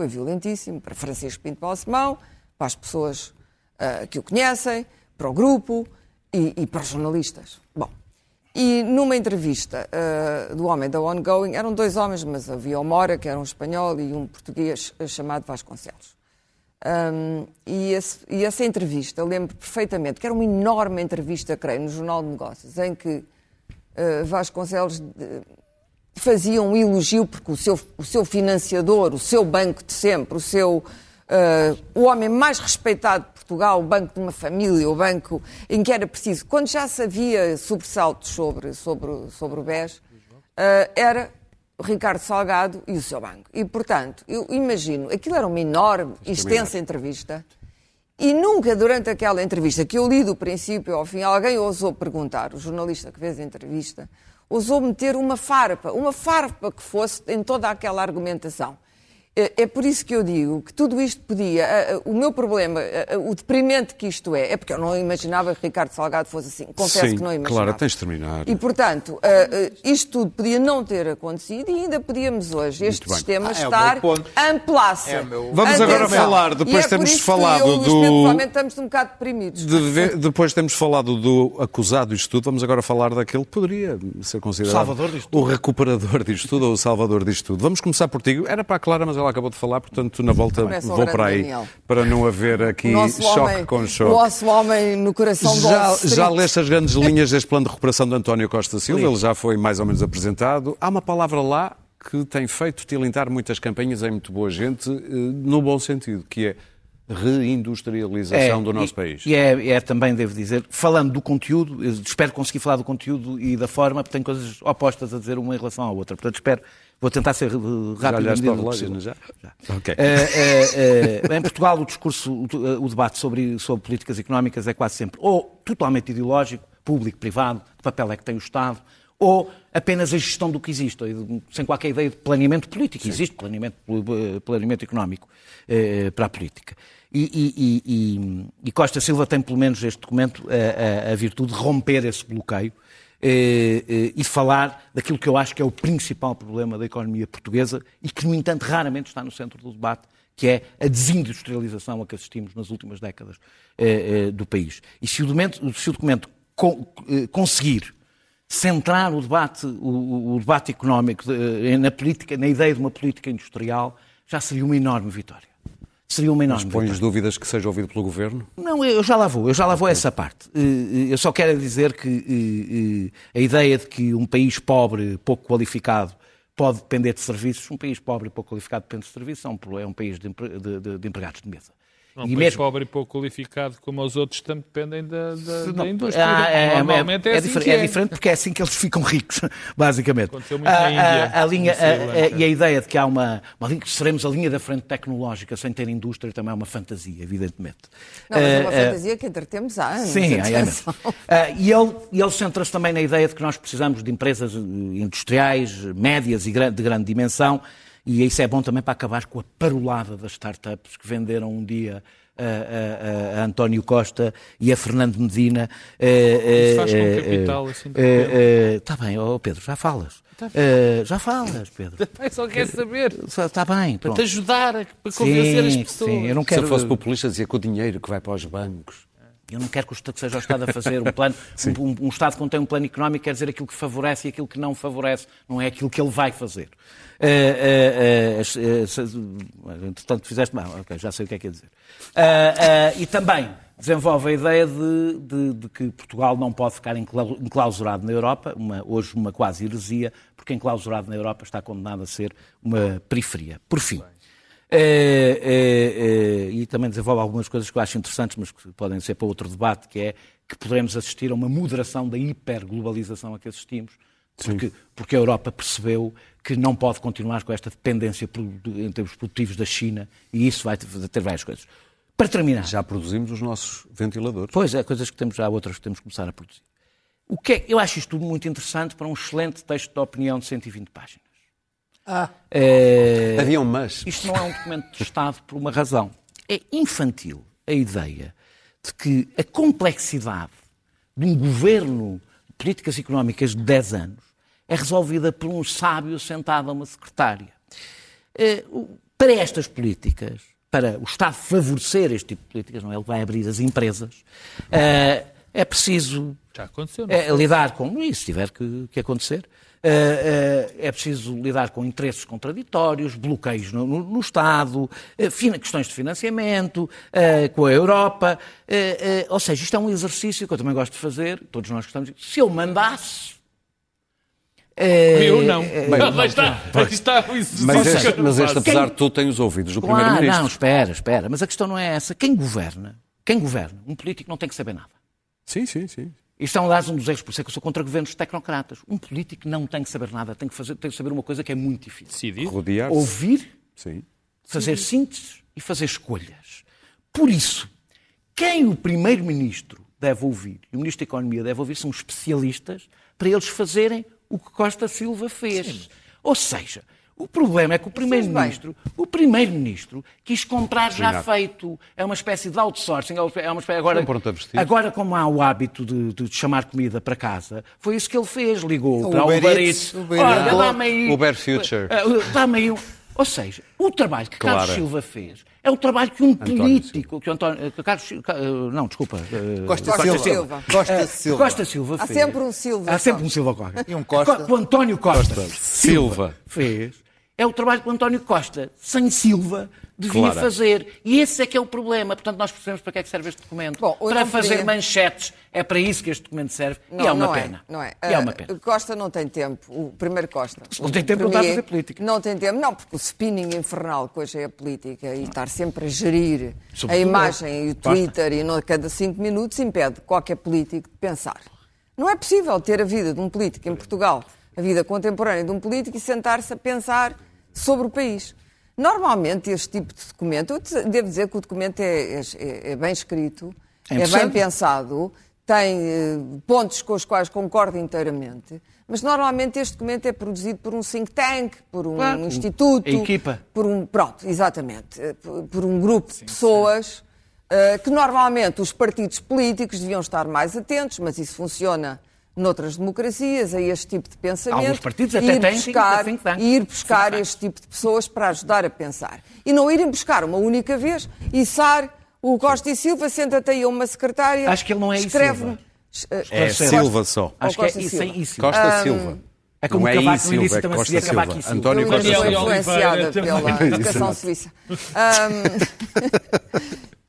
Foi violentíssimo para Francisco Pinto Balsemão, para as pessoas ah, que o conhecem, para o grupo e, e para os jornalistas. Bom, e numa entrevista ah, do homem da Ongoing, eram dois homens, mas havia o Mora, que era um espanhol, e um português ah, chamado Vasconcelos. Um, e, esse- e essa entrevista, lembro perfeitamente, que era uma enorme entrevista, creio, no Jornal de Negócios, em que uh, Vasconcelos eh, fazia um elogio, porque o seu, o seu financiador, o seu banco de sempre, o seu. eh, o homem mais respeitado de Portugal, o banco de uma família, o banco em que era preciso. Quando já se havia sobressaltos sobre, sobre, sobre o BES, eh, era o Ricardo Salgado e o seu banco. E, portanto, eu imagino, aquilo era uma enorme, extensa entrevista. E nunca durante aquela entrevista, que eu li do princípio ao fim, alguém ousou perguntar, o jornalista que fez a entrevista, ousou meter uma farpa, uma farpa que fosse em toda aquela argumentação. É é por isso que eu digo que tudo isto podia. O meu problema, o deprimente que isto é, é porque eu não imaginava que Ricardo Salgado fosse assim. Confesso Sim, que não imaginava. Clara, tens de terminar. E, portanto, isto tudo podia não ter acontecido e ainda podíamos hoje, este sistema, Ah, é o estar ponto. amplaça. É o meu- Vamos agora Atenção. falar, depois E é temos por isso falado que eu, o do- Pedro, Provavelmente estamos um bocado deprimidos. De ver- depois temos falado do acusado disto tudo, vamos agora falar daquele que poderia ser considerado Salvador disto o recuperador disto tudo ou o salvador disto tudo. Vamos começar por ti. Era para a Clara, mas ela acabou de falar, portanto, na volta vou para aí, Daniel. para não haver aqui O choque homem, com o choque. nosso homem no coração do Já, Street. já leste as grandes <laughs> linhas deste plano de recuperação de António Costa Silva, ele já foi mais ou menos apresentado. Há uma palavra lá que tem feito tilintar muitas campanhas em muito boa gente, eh, no bom sentido, que é reindustrialização do nosso e, país. E é, é também, devo dizer, falando do conteúdo, espero conseguir falar do conteúdo e da forma, porque tenho coisas opostas a dizer uma em relação à outra. Portanto, espero, vou tentar ser eh, Já rápido. na para relógio, possível. não já? Ok. Eh, eh, em Portugal, o discurso, o, o debate sobre, sobre políticas económicas é quase sempre ou totalmente ideológico, público, privado, que papel é que tem o Estado, ou apenas a gestão do que existe, sem qualquer ideia de planeamento político. Existe planeamento, planeamento económico eh, para a política. E, e- e- e- Costa Silva tem, pelo menos, este documento, a, a- a virtude de romper esse bloqueio eh, eh, e falar daquilo que eu acho que é o principal problema da economia portuguesa e que, no entanto, raramente está no centro do debate, que é a desindustrialização a que assistimos nas últimas décadas eh, do país. E se o documento, se o documento con- conseguir centrar o debate, o, debate económico na política, na ideia de uma política industrial, já seria uma enorme vitória. Seria uma enorme vitória. Pões dúvidas que seja ouvido pelo Governo? Não, eu já lá vou, eu já lá vou a essa parte. Eh, eh, Eu só quero dizer que eh, a ideia de que um país pobre, pouco qualificado, pode depender de serviços, um país pobre e pouco qualificado depende de serviços, é um, é um país de, empre- de- de- de empregados de mesa. Um e país mesmo, pobre e pouco qualificado como os outros também dependem da, da, da Não, indústria. ah, é, Normalmente é, é, assim difer- que é diferente porque é assim que eles ficam ricos, <laughs> basicamente. Aconteceu muito na A- a- Índia, a linha, no Sri a- a- e a ideia de que há uma, uma linha, que seremos a linha da frente tecnológica sem ter indústria também é uma fantasia, evidentemente. Não, mas é uma fantasia que entretemos há anos. Sim, há anos. Ah, e ele, ele centra-se também na ideia de que nós precisamos de empresas eh, industriais, médias e de grande dimensão, e isso é bom também para acabar com a parolada das startups que venderam um dia a, a- a- António Costa e a Fernando Medina. Isso faz com capital, assim, Está bem, ó Pedro, já falas. Eh, já falas, Pedro. <laughs> Só quer saber. Está bem, Para pronto. te ajudar, a- para convencer as Sim, pessoas. sim, eu não Se quero... eu fosse populista, dizia que o dinheiro que vai para os bancos. Eu não quero que o Estado- que seja o Estado a fazer um plano. <laughs> um, um- Estado que contém um plano económico quer dizer aquilo que favorece e aquilo que não favorece, não é aquilo que ele vai fazer. As- eh, se- entretanto, fizeste mal, ok, já sei o que é que ia dizer. Eh, eh, e também desenvolve a ideia de, de- de que Portugal não pode ficar enclau- enclausurado na Europa, uma- hoje uma quase heresia, porque enclausurado na Europa está condenado a ser uma periferia. Por fim. Eh, eh, eh, e também desenvolve algumas coisas que eu acho interessantes, mas que podem ser para outro debate, que é que poderemos assistir a uma moderação da hiperglobalização a que assistimos, porque, porque a Europa percebeu que não pode continuar com esta dependência em termos produtivos da China, e isso vai ter, várias coisas. Para terminar, Já produzimos os nossos ventiladores. Pois é, coisas que temos já, outras que temos que começar a produzir. O que é, eu acho isto tudo muito interessante para um excelente texto de opinião de 120 páginas. É, Havia um mas. isto não é um documento de Estado por uma razão. É infantil a ideia de que a complexidade de um governo de políticas económicas de 10 anos é resolvida por um sábio sentado a uma secretária. O- Para estas políticas, para o Estado favorecer este tipo de políticas, não é? Ele vai abrir as empresas, eh, é preciso Já aconteceu, é, lidar com isso, se tiver que, que acontecer. É, é, é preciso lidar com interesses contraditórios, bloqueios no, no- no Estado, eh, questões de financiamento, eh, com a Europa. eh, eh, ou seja, isto é um exercício que eu também gosto de fazer, todos nós gostamos. de- Se eu mandasse. eh, Eu não. eh, Lá está. Aí está o exercício Mas este, não mas este apesar de tudo, tem os ouvidos do Claro, Primeiro-Ministro. não, espera, espera. Mas a questão não é essa. Quem governa, quem governa, um político não tem que saber nada. Sim, sim, sim. Isto é, aliás, um dos erros, por isso é que eu sou contra governos tecnocratas. Um político não tem que saber nada, tem que, fazer, tem que saber uma coisa que é muito difícil. Rodear-se. Ouvir, Sim. fazer síntese e fazer escolhas. Por isso, quem o Primeiro-Ministro deve ouvir e o Ministro da Economia deve ouvir são especialistas para eles fazerem o que Costa Silva fez. Ou seja, o problema é que o Primeiro-Ministro, o Primeiro-Ministro quis comprar já feito. É uma espécie de outsourcing. É uma espécie, agora, Um pronto a vestir. agora, como há o hábito de, de chamar comida para casa, foi isso que ele fez. Ligou O para o Uber Uber Eats, Eats. Uber Olha, dá-me aí. Uber Future. Dá-me aí um... Ou seja, o trabalho que Carlos Claro. Silva fez é o trabalho que um António político, que o António, que Carlos, Ca- não, desculpa, Costa, Costa Silva. Silva. Costa Silva. Costa Silva Há fez. sempre um Silva Há sempre um Silva qualquer. E um Costa. O António Costa, Silva. fez é o trabalho que o António Costa, sem Silva, devia Claro. fazer. E esse é que é o problema. Portanto, nós percebemos para que é que serve este documento. Bom, para fazer manchetes. É para isso que este documento serve. Não, e é uma não pena. É, não é. E é uma Ah, pena. Costa não tem tempo. O primeiro Costa. Não tem tempo, a premier fazer política. Não tem tempo, não, porque o spinning infernal que hoje é a política e estar sempre a gerir a Sobretudo imagem e o Twitter e a cada cinco minutos impede qualquer político de pensar. Não é possível ter a vida de um político em Portugal, a vida contemporânea de um político e sentar-se a pensar sobre o país. Normalmente, este tipo de documento, eu devo dizer que o documento é, é- é bem escrito, É é bem pensado, tem eh, pontos com os quais concordo inteiramente, mas normalmente este documento é produzido por um think tank, por um Claro, instituto, equipa. por um pronto, exatamente, eh, por, um grupo de pessoas eh, que normalmente os partidos políticos deviam estar mais atentos, mas isso funciona noutras democracias, a este tipo de pensamento. Alguns partidos e até ir têm buscar, think tank. e ir buscar Think tank. este tipo de pessoas para ajudar a pensar. E não irem buscar uma única vez e Sar, o Costa e Silva, senta-te aí a uma secretária. Acho que ele não é escreve Silva. É Silva só. Acho que é Costa isso, Silva. Costa Silva. É como não é Cavaco I no início Silva, é também Costa Cavaco Silva. e Silva. António Costa Silva. Influenciada pela educação suíça. Ahm,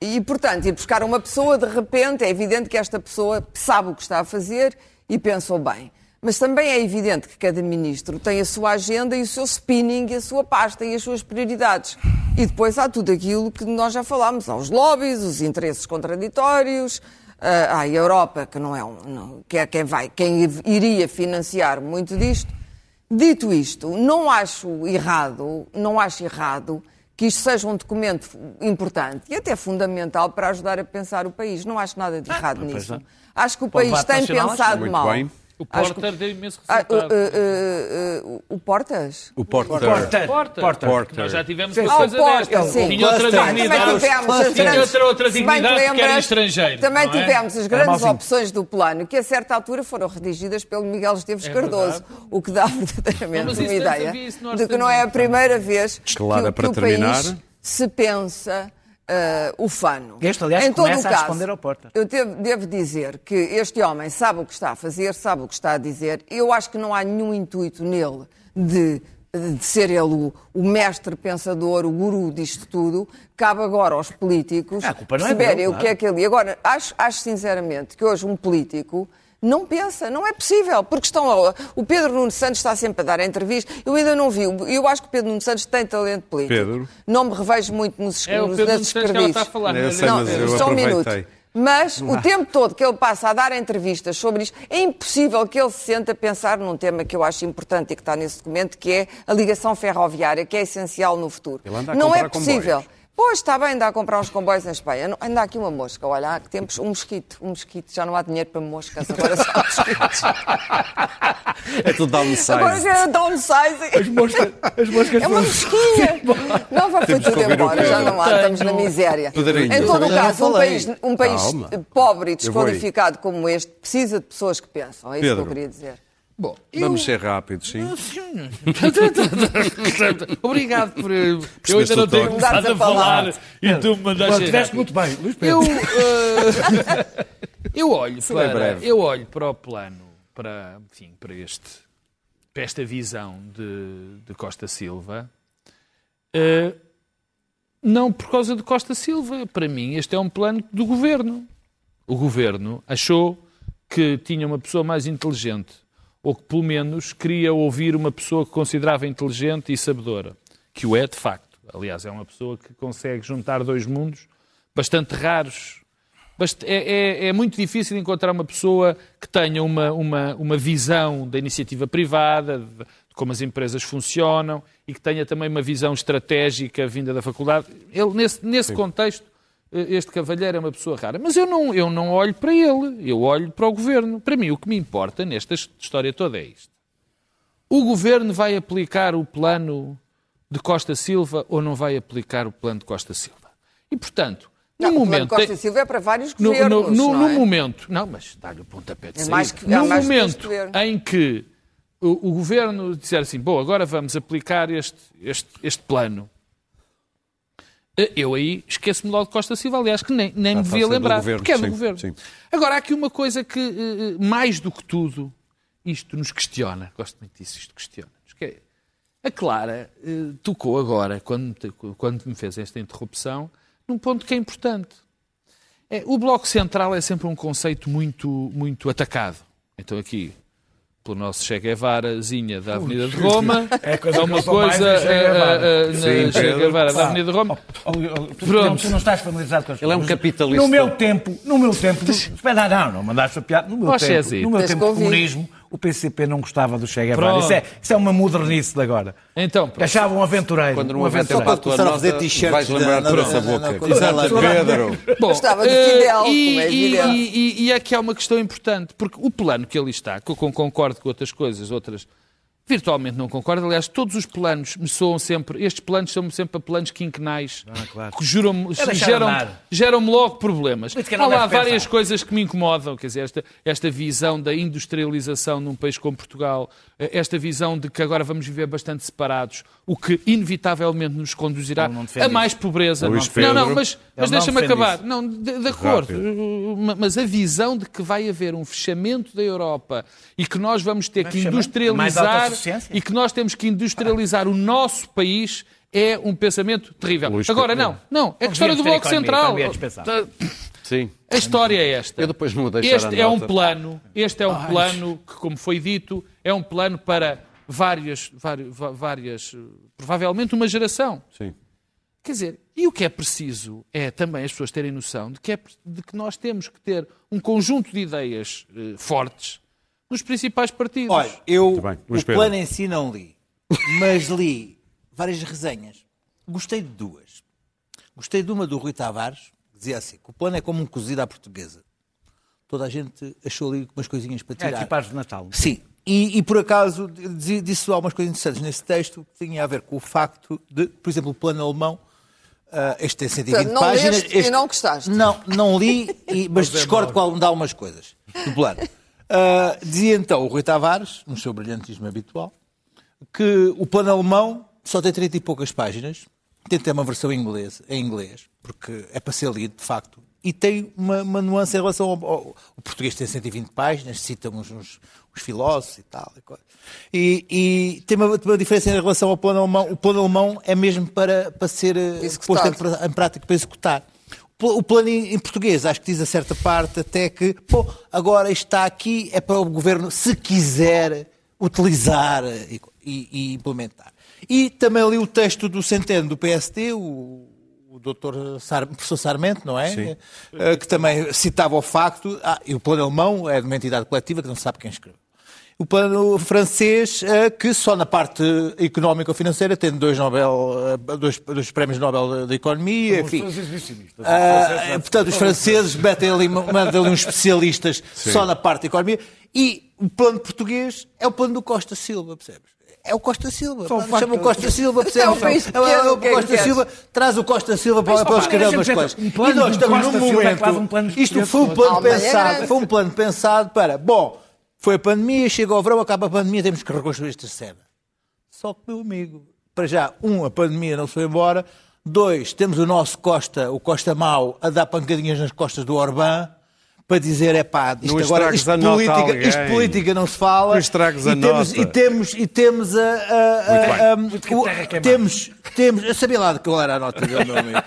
e, portanto, ir buscar uma pessoa, de repente, é evidente que esta pessoa sabe o que está a fazer e pensou bem. Mas também é evidente que cada ministro tem a sua agenda e o seu spinning e a sua pasta e as suas prioridades. E depois há tudo aquilo que nós já falámos. Há os lobbies, os interesses contraditórios, ah, há a Europa, que não é um, não- que é quem vai, quem iria financiar muito disto. Dito isto, não acho errado, não acho errado que isto seja um documento importante e até fundamental para ajudar a pensar o país. Não acho nada de errado pois nisso. Acho que o o país tem nacional, pensado muito mal. bem. O Porter que- deu imenso Ah, o, resultado. uh, uh, uh, o Portas? O Porter. Porter. Porter. Porter. Porter. Nós já tivemos Sim. uma Ah, o coisa Portas, desta. sim. Tinha outra. Também dignidade. tivemos as Tinha grandes, outra, outra dignidade que era estrangeiro. Também é? tivemos as grandes opções do plano, que a certa altura foram redigidas pelo Miguel Esteves É Cardoso, o que dá <laughs> verdadeiramente uma ideia de que não é a primeira vez que, o- que o país se pensa ah, ufano. Este, aliás, em todo começa o a caso, responder ao Porta. Eu devo, devo dizer que este homem sabe o que está a fazer, sabe o que está a dizer. Eu acho que não há nenhum intuito nele de, de ser ele o, o mestre pensador, o guru disto tudo. Cabe agora aos políticos Ah, a culpa não é perceberem dele, o que é que ele... Agora, acho, acho sinceramente que hoje um político não pensa, não é possível, porque estão a- o Pedro Nuno Santos está sempre a dar entrevista. Eu ainda não vi, eu acho que o Pedro Nuno Santos tem talento político. Pedro? Não me revejo muito nos, É o nos, Pedro nas ela está a falar. Eu não sei, é? mas eu só um minuto. Mas o tempo todo que ele passa a dar entrevistas sobre isto, é impossível que ele se sente a pensar num tema que eu acho importante e que está nesse documento, que é a ligação ferroviária, que é essencial no futuro. Ele anda a Não é possível. comboios. Pois, está bem, anda a comprar uns comboios em Espanha. Anda aqui uma mosca, olha, há que tempos, um mosquito, um mosquito. Já não há dinheiro para moscas, agora só <laughs> mosquitos. É tudo downsize. agora já é downsizing. As moscas, as moscas É uma mosquinha! Não, vai foi que tudo embora, já Pedro. não há, estamos na miséria. Pedrinho. Em todo o já caso, um país, um país Calma. pobre e desqualificado como este precisa de pessoas que pensam. É isso que Pedro. eu queria dizer. Bom, Vamos ser rápidos, sim. <laughs> Obrigado por. Eu Percebeste ainda não tenho começado a falar. falar e tu me mandaste. Bom, Tiveste muito bem, Luís Pedro. Eu, eh, <laughs> eu olho é para breve. eu olho para o plano para enfim para este para esta visão de, de Costa Silva eh, não por causa de Costa Silva para mim este é um plano do governo o governo achou que tinha uma pessoa mais inteligente ou que pelo menos queria ouvir uma pessoa que considerava inteligente e sabedora que o é de facto. Aliás é uma pessoa que consegue juntar dois mundos bastante raros. É, é- é muito difícil encontrar uma pessoa que tenha uma, uma, uma visão da iniciativa privada, de, como as empresas funcionam e que tenha também uma visão estratégica vinda da faculdade. Ele, nesse, nesse contexto, este cavalheiro é uma pessoa rara. Mas eu não, eu não olho para ele, eu olho para o governo. Para mim, o que me importa nesta história toda é isto. O governo vai aplicar o plano de Costa Silva ou não vai aplicar o plano de Costa Silva? E, portanto, no Não, o plano momento. Costa Silva é para vários No, governos, no- no- não no é? momento, não, mas dá-lhe o pontapé de É saída. mais que- é no mais que momento governo. em que o, o governo disser assim, bom, agora vamos aplicar este, este, este plano, eh, eu aí esqueço-me logo de Costa Silva, aliás, que nem, nem me está a devia lembrar, governo, porque é do sim, governo. sim. Agora, há aqui uma coisa que, eh, mais do que tudo, isto nos questiona, gosto muito disso, isto questiona-nos, que é, A Clara eh, tocou agora, quando, quando me fez esta interrupção, num ponto que é importante. É, o Bloco Central é sempre um conceito muito, muito atacado. Então aqui, pelo nosso Che Guevarazinha da Avenida de Roma, <laughs> É é coisa uma coisa é Che Guevara. na Sim, Che. Guevara da Pá, Avenida de Roma. oh, oh, oh, Pronto. não, tu não estás familiarizado com as Ele é um coisas. capitalista. No meu tempo, no meu tempo, espera, não, não mandaste a piada. No meu Ó, tempo, no meu tempo de comunismo, o PCP não gostava do Che Guevara. Isso é, isso é uma modernice de agora. Então, pronto. Achava um aventureiro. Quando um não tempo aventureiro. tua começar a fazer t-shirts vais lembrar por essa boca. Exato. Pedro. Bom, Gostava de eh, Fidel, e, como é e, e, e aqui há uma questão importante, porque o plano que ali está, que eu con- concordo com outras coisas, outras virtualmente não concordo, aliás, todos os planos me soam sempre, estes planos são sempre a planos quinquenais, claro. que juram, É deixar geram, geram-me logo problemas. Há não lá várias pensar. coisas que me incomodam, quer dizer, esta, esta visão da industrialização num país como Portugal, eh, esta visão de que agora vamos viver bastante separados, o que inevitavelmente nos conduzirá não a mais pobreza. Luís não, não, Pedro. mas, mas não deixa-me acabar. isso. Não, de, de acordo. Rápido. Ma- Mas a visão de que vai haver um fechamento da Europa e que nós vamos ter que industrializar e que nós temos que industrializar o nosso país é um pensamento terrível. Luís Agora, não, não. É a história do Bloco Central. é. Sim. A história é esta. Eu depois não vou deixar Este a é um plano, este é um plano que, como foi dito, é um plano para várias, várias, várias, provavelmente uma geração. Sim. Quer dizer, e o que é preciso é também as pessoas terem noção de que, é, de que nós temos que ter um conjunto de ideias eh, fortes nos principais partidos. Olha, eu bem. O Pedro. plano em si não li, mas li várias resenhas. Gostei de duas. Gostei de uma do Rui Tavares, que dizia assim, que o plano é como um cozido à portuguesa. Toda a gente achou ali umas coisinhas para É tirar. tipo árvore de Natal. Sim. E, e, por acaso disse algumas coisas interessantes nesse texto que tinha a ver com o facto de, por exemplo, o plano alemão, ah, este tem 120 Portanto, não páginas. leste e este- não gostaste. Não, não li, e- <laughs> mas discordo com de algumas coisas do plano. Ah, dizia então o Rui Tavares, no seu brilhantismo habitual, que o plano alemão só tem 30 e poucas páginas, tem ter uma versão em inglês, em inglês, porque é para ser lido, de facto, e tem uma, uma nuance em relação ao, ao- O português tem 120 páginas, cita uns, uns, uns filósofos e tal. e. E, tem uma, uma diferença em relação ao plano alemão. O plano alemão é mesmo para, para ser eh, Executado. posto em, em prática, para executar. O plano em português, acho que diz a certa parte até que, bom, agora está aqui, é para o governo, se quiser, utilizar e, e- implementar. E também li o texto do Centeno do PSD, o, o doutor Sar, professor Sarmento, não é? Eh, Que também citava o facto, ah, e o plano alemão é de uma entidade coletiva que não se sabe quem escreveu. O plano francês, eh, que só na parte económica ou financeira tem dois, Nobel, eh, dois, dois prémios Nobel da Economia, enfim. Ah, portanto, os franceses metem ali, metem ali uns especialistas só na parte da economia. E o plano português é o plano do Costa Silva, percebes? É o Costa Silva. Pá, facto Chama o Costa Silva, percebes? É um É o- é o é Costa queres? Silva, traz o Costa Silva para, para escrever deixa-me umas dizer, coisas. um plano e nós estamos num é um momento. plano Isto foi um plano pensado. grande. Foi um plano pensado para. Bom, foi a pandemia, chega ao verão, acaba a pandemia, temos que reconstruir esta cena. Só que, meu amigo, para já, um, a pandemia não se foi embora. Dois, temos o nosso Costa, o Costa Mau, a dar pancadinhas nas costas do Orbán para dizer, é pá, isto Não agora, isto a a política, isto política não se fala. Não estragues a e temos, nota. E temos, e temos a... a- a- Muito que o- temos, temos, eu sabia lá de qual era a nota dele, meu amigo.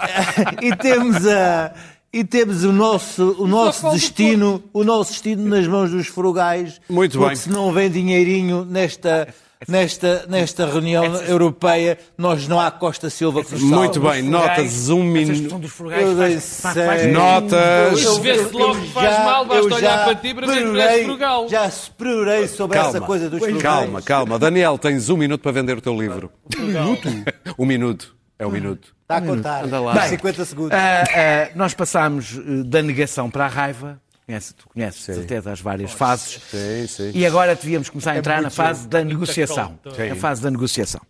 <laughs> e temos a... E temos o nosso, o nosso destino, o nosso destino nas mãos dos frugais. Muito porque bem. se não vem dinheirinho nesta, nesta, nesta reunião europeia, nós não há Costa Silva que nos salve. Muito bem, notas um minuto. questão dos frugais Eu faz- dei faz- sei. faz- Notas. Isso vê-se logo que faz mal, basta eu olhar já para ti para ver que frugal. Já explorei sobre Calma, essa coisa dos frugais. calma, calma. Daniel, tens um minuto para vender o teu livro. <laughs> Um minuto? Um minuto. É um minuto. Está a contar. Anda lá. Bem, Bem, 50 segundos. Ah, ah, nós passámos eh, da negação para a raiva. Conhece, tu conheces, de certeza, as várias fases. Sim, sim. E agora devíamos começar a entrar na fase da negociação. Sim. A fase da negociação.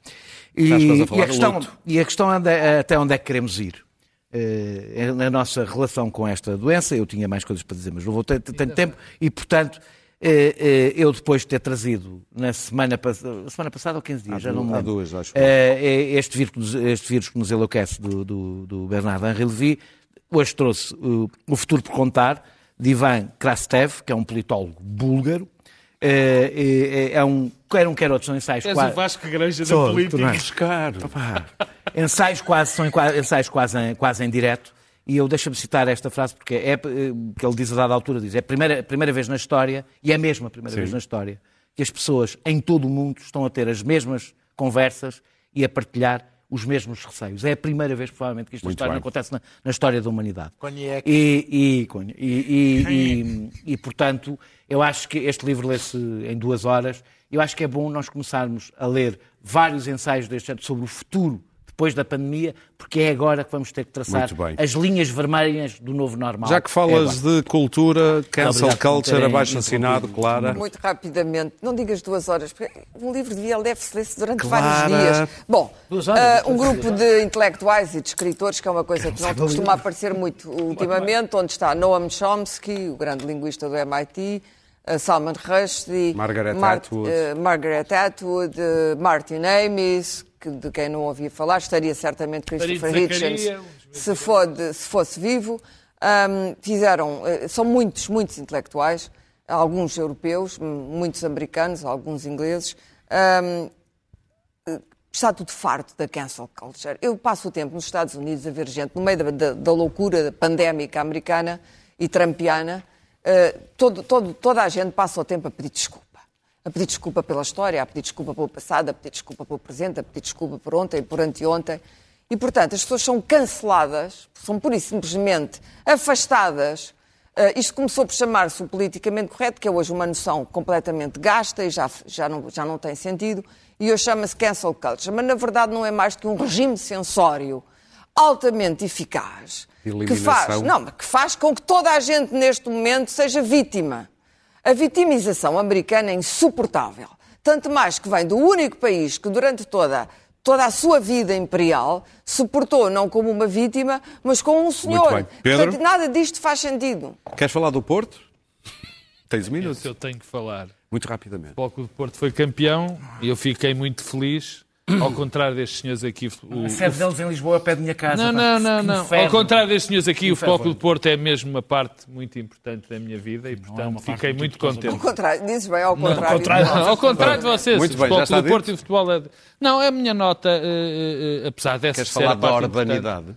E, a e a questão, e a questão anda- até onde é que queremos ir. Eh, na nossa relação com esta doença, eu tinha mais coisas para dizer, mas não vou ter tanto tempo, e portanto, eh, eh, eu depois de ter trazido na semana, semana passada ou 15 dias, já não me há lembro, duas, acho. eh, este, vírus, que nos- este vírus que nos enlouquece do, do, do Bernardo Henri Levy, hoje trouxe uh, o futuro por contar, de Ivan Krastev, que é um politólogo búlgaro, É, é, é um, quer um quer outro, são ensaios És quase... o Vasco Granja da política. és? Caro. ensaios quase, são ensaios quase em, quase em direto. E eu deixo-me citar esta frase porque é eh, que ele diz a dada altura, diz, é a primeira, a primeira vez na história, e é mesmo a primeira vez na história, que as pessoas em todo o mundo estão a ter as mesmas conversas e a partilhar os mesmos receios. É a primeira vez, provavelmente, que esta Muito história acontece na, na história da humanidade. Conhaque. E, e, e, e, e, e, portanto, eu acho que este livro lê-se em duas horas. Eu acho que é bom nós começarmos a ler vários ensaios deste género sobre o futuro depois da pandemia, porque é agora que vamos ter que traçar as linhas vermelhas do novo normal. Já que É falas agora. de cultura, cancel Obrigado culture, abaixo assinado. Clara. Muito rapidamente, não digas duas horas, porque um livro devia deve-se ler-se durante Clara. vários dias. Bom, horas, depois um grupo de intelectuais e de escritores, que é uma coisa que não costuma aparecer muito ultimamente, onde está Noam Chomsky, o grande linguista do MIT, ah, Salman Rushdie, Margaret Mar- Atwood. eh, Margaret Atwood, eh, Martin Amis, que, de quem não ouvia falar, estaria certamente Christopher Hitchens, se, fode- se fosse vivo. Ahm, fizeram, eh, são muitos, muitos intelectuais, alguns europeus, muitos americanos, alguns ingleses. Ahm, eh, está tudo farto da cancel culture. Eu passo o tempo nos Estados Unidos a ver gente, no meio da, da- da loucura pandémica americana e trampiana, eh, todo- todo- toda a gente passa o tempo a pedir desculpa. A pedir desculpa pela história, a pedir desculpa pelo passado, a pedir desculpa pelo presente, a pedir desculpa por ontem, por anteontem. E, portanto, as pessoas são canceladas, são pura e simplesmente afastadas. Uh, isto começou por chamar-se o politicamente correto, que é hoje uma noção completamente gasta e já, já, não, já não tem sentido, e hoje chama-se cancel culture. Mas, na verdade, não é mais do que um regime censório altamente eficaz que faz, não, mas que faz com que toda a gente neste momento seja vítima. A vitimização americana é insuportável. Tanto mais que vem do único país que durante toda, toda a sua vida imperial se portou não como uma vítima, mas como um senhor. bem. Pedro? Portanto, nada disto faz sentido. Queres falar do Porto? <laughs> Tens um minuto. Isso eu tenho que falar. Muito rapidamente. O Bloco Porto foi campeão e eu fiquei muito feliz. Ao contrário destes senhores aqui, o, A sede deles em Lisboa é pé da minha casa. Não, pá. não, não, Que não. Ao contrário destes senhores aqui, o inferno. Futebol Clube de Porto é mesmo uma parte muito importante da minha vida e, portanto, é uma parte fiquei muito importante. Ao contente. contrário, dizes bem, ao contrário. contrário. Não, ao contrário de vocês, Muito o bem, Futebol Clube do Porto e o futebol é... Não, é a minha nota, eh, eh, apesar dessa Queres falar da parte importante.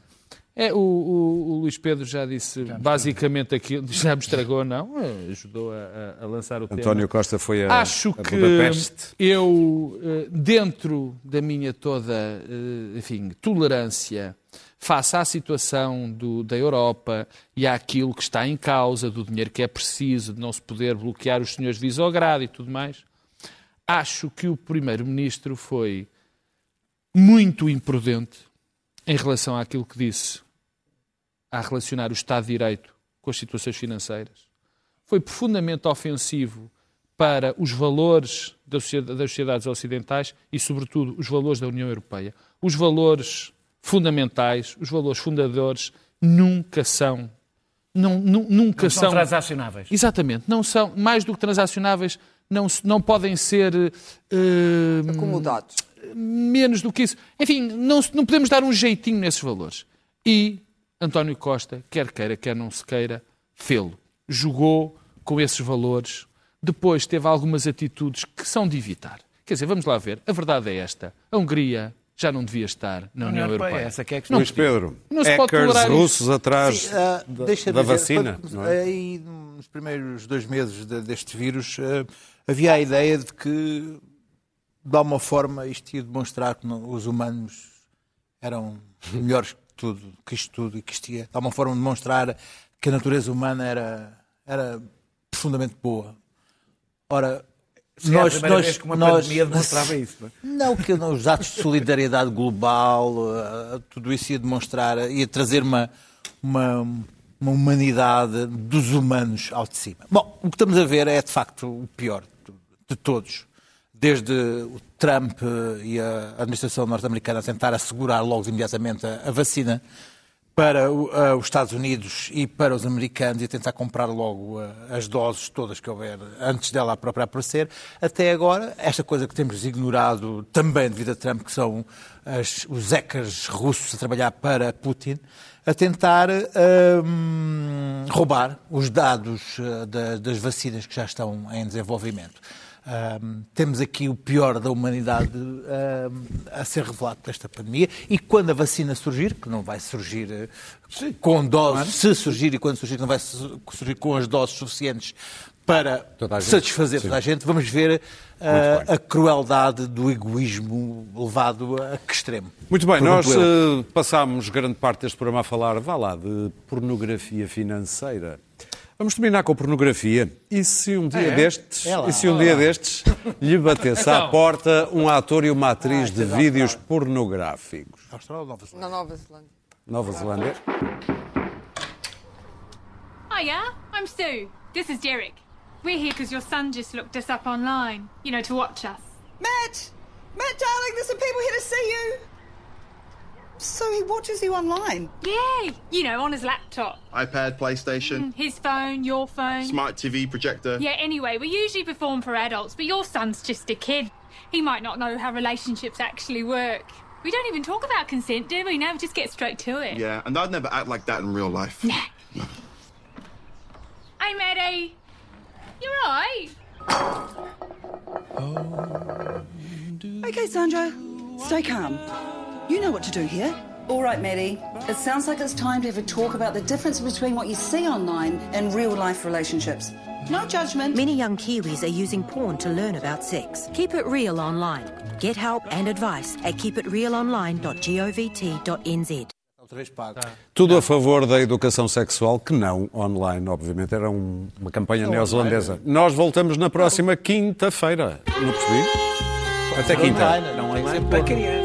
É, o, o- o Luís Pedro já disse basicamente aquilo, <laughs> já me estragou, não, eh, ajudou a, a- a lançar o tema. António Costa foi a, Acho a que Budapeste. eu, eh, dentro da minha toda, eh, enfim, tolerância face à situação do- da Europa e àquilo que está em causa, do dinheiro que é preciso, de não se poder bloquear os senhores de Visogrado e tudo mais, acho que o Primeiro-Ministro foi muito imprudente em relação àquilo que disse a relacionar o Estado de Direito com as situações financeiras. Foi profundamente ofensivo para os valores da sociedade- das sociedades ocidentais e, sobretudo, os valores da União Europeia. Os valores fundamentais, os valores fundadores, nunca são. Não, nu- nunca Não são transacionáveis. Exatamente. Não são, mais do que transacionáveis, não, não podem ser eh, Acomodados. Menos do que isso. Enfim, não, não podemos dar um jeitinho nesses valores. E António Costa, quer queira, quer não se queira, fê-lo. Jogou com esses valores. Depois teve algumas atitudes que são de evitar. Quer dizer, vamos lá ver. A verdade é esta. A Hungria já não devia estar na União Europeia. Essa que é a questão. Não Luís Pedro, Não se pode tolerar russos atrás Ah, da, deixa da dizer, vacina. quando- é? Aí, nos primeiros dois meses de- deste vírus, ah, havia a ideia de que, de alguma forma, isto ia demonstrar que não- os humanos eram melhores que tudo, que isto tudo, e que isto ia, de alguma forma, demonstrar que a natureza humana era, era profundamente boa. Ora, Seria a primeira vez que uma pandemia demonstrava isso. não é? não, que os atos de solidariedade global, eh, tudo isso ia demonstrar, ia trazer uma, uma, uma humanidade dos humanos ao de cima. Bom, o que estamos a ver é de facto o pior de todos. Desde o Trump eh, e a administração norte-americana a tentar assegurar logo imediatamente a, a vacina para o- ah, os Estados Unidos e para os americanos e a tentar comprar logo ah, as doses todas que houver antes dela própria aparecer. Até agora, esta coisa que temos ignorado também devido a Trump, que são as- os hackers russos a trabalhar para Putin, a tentar hum, roubar os dados da- das vacinas que já estão em desenvolvimento. Hum, temos aqui o pior da humanidade hum, a ser revelado por esta pandemia e quando a vacina surgir, que não vai surgir eh, com doses, se surgir e quando surgir, não vai su- surgir com as doses suficientes para Toda satisfazer Sim. toda a gente, vamos ver ah, a crueldade do egoísmo levado a que extremo. Muito bem, Pergunto nós eu. eh, passámos grande parte deste programa a falar, vá lá, de pornografia financeira. Vamos terminar com pornografia. E se um dia destes, É lá. e se um dia destes lhe batesse à Então. porta um ator e uma atriz de vídeos pornográficos? Austrália ou Nova Zelândia? Na Nova Zelândia. Nova Zelândia. Hiya, I'm Sue. This is Derek. We're here because your son just looked us up online, you know, to watch us. Matt! Matt, darling, there's some people here to see you. So he watches you online. Yeah, you know, on his laptop. iPad, PlayStation, mm, His phone, your phone. smart TV projector. Yeah, anyway, we usually perform for adults, but your son's just a kid. He might not know how relationships actually work. We don't even talk about consent, do we? No, we just get straight to it. Yeah, and I'd never act like that in real life. <laughs> Hey, Maddie. You're right. Oh, okay, Sandro, stay calm. You know what to do here. All right, Maddie. It sounds like it's time to have a talk about the difference between what you see online and real life relationships. No judgment. Many young Kiwis are using porn to learn about sex. Keep it real online. Get help and advice at keepitrealonline.govt.nz. Tudo a favor da educação sexual, que não online, obviamente. Era um- uma campanha neozelandesa. Nós voltamos na próxima quinta-feira. Não percebi? Até quinta. Não é para criança.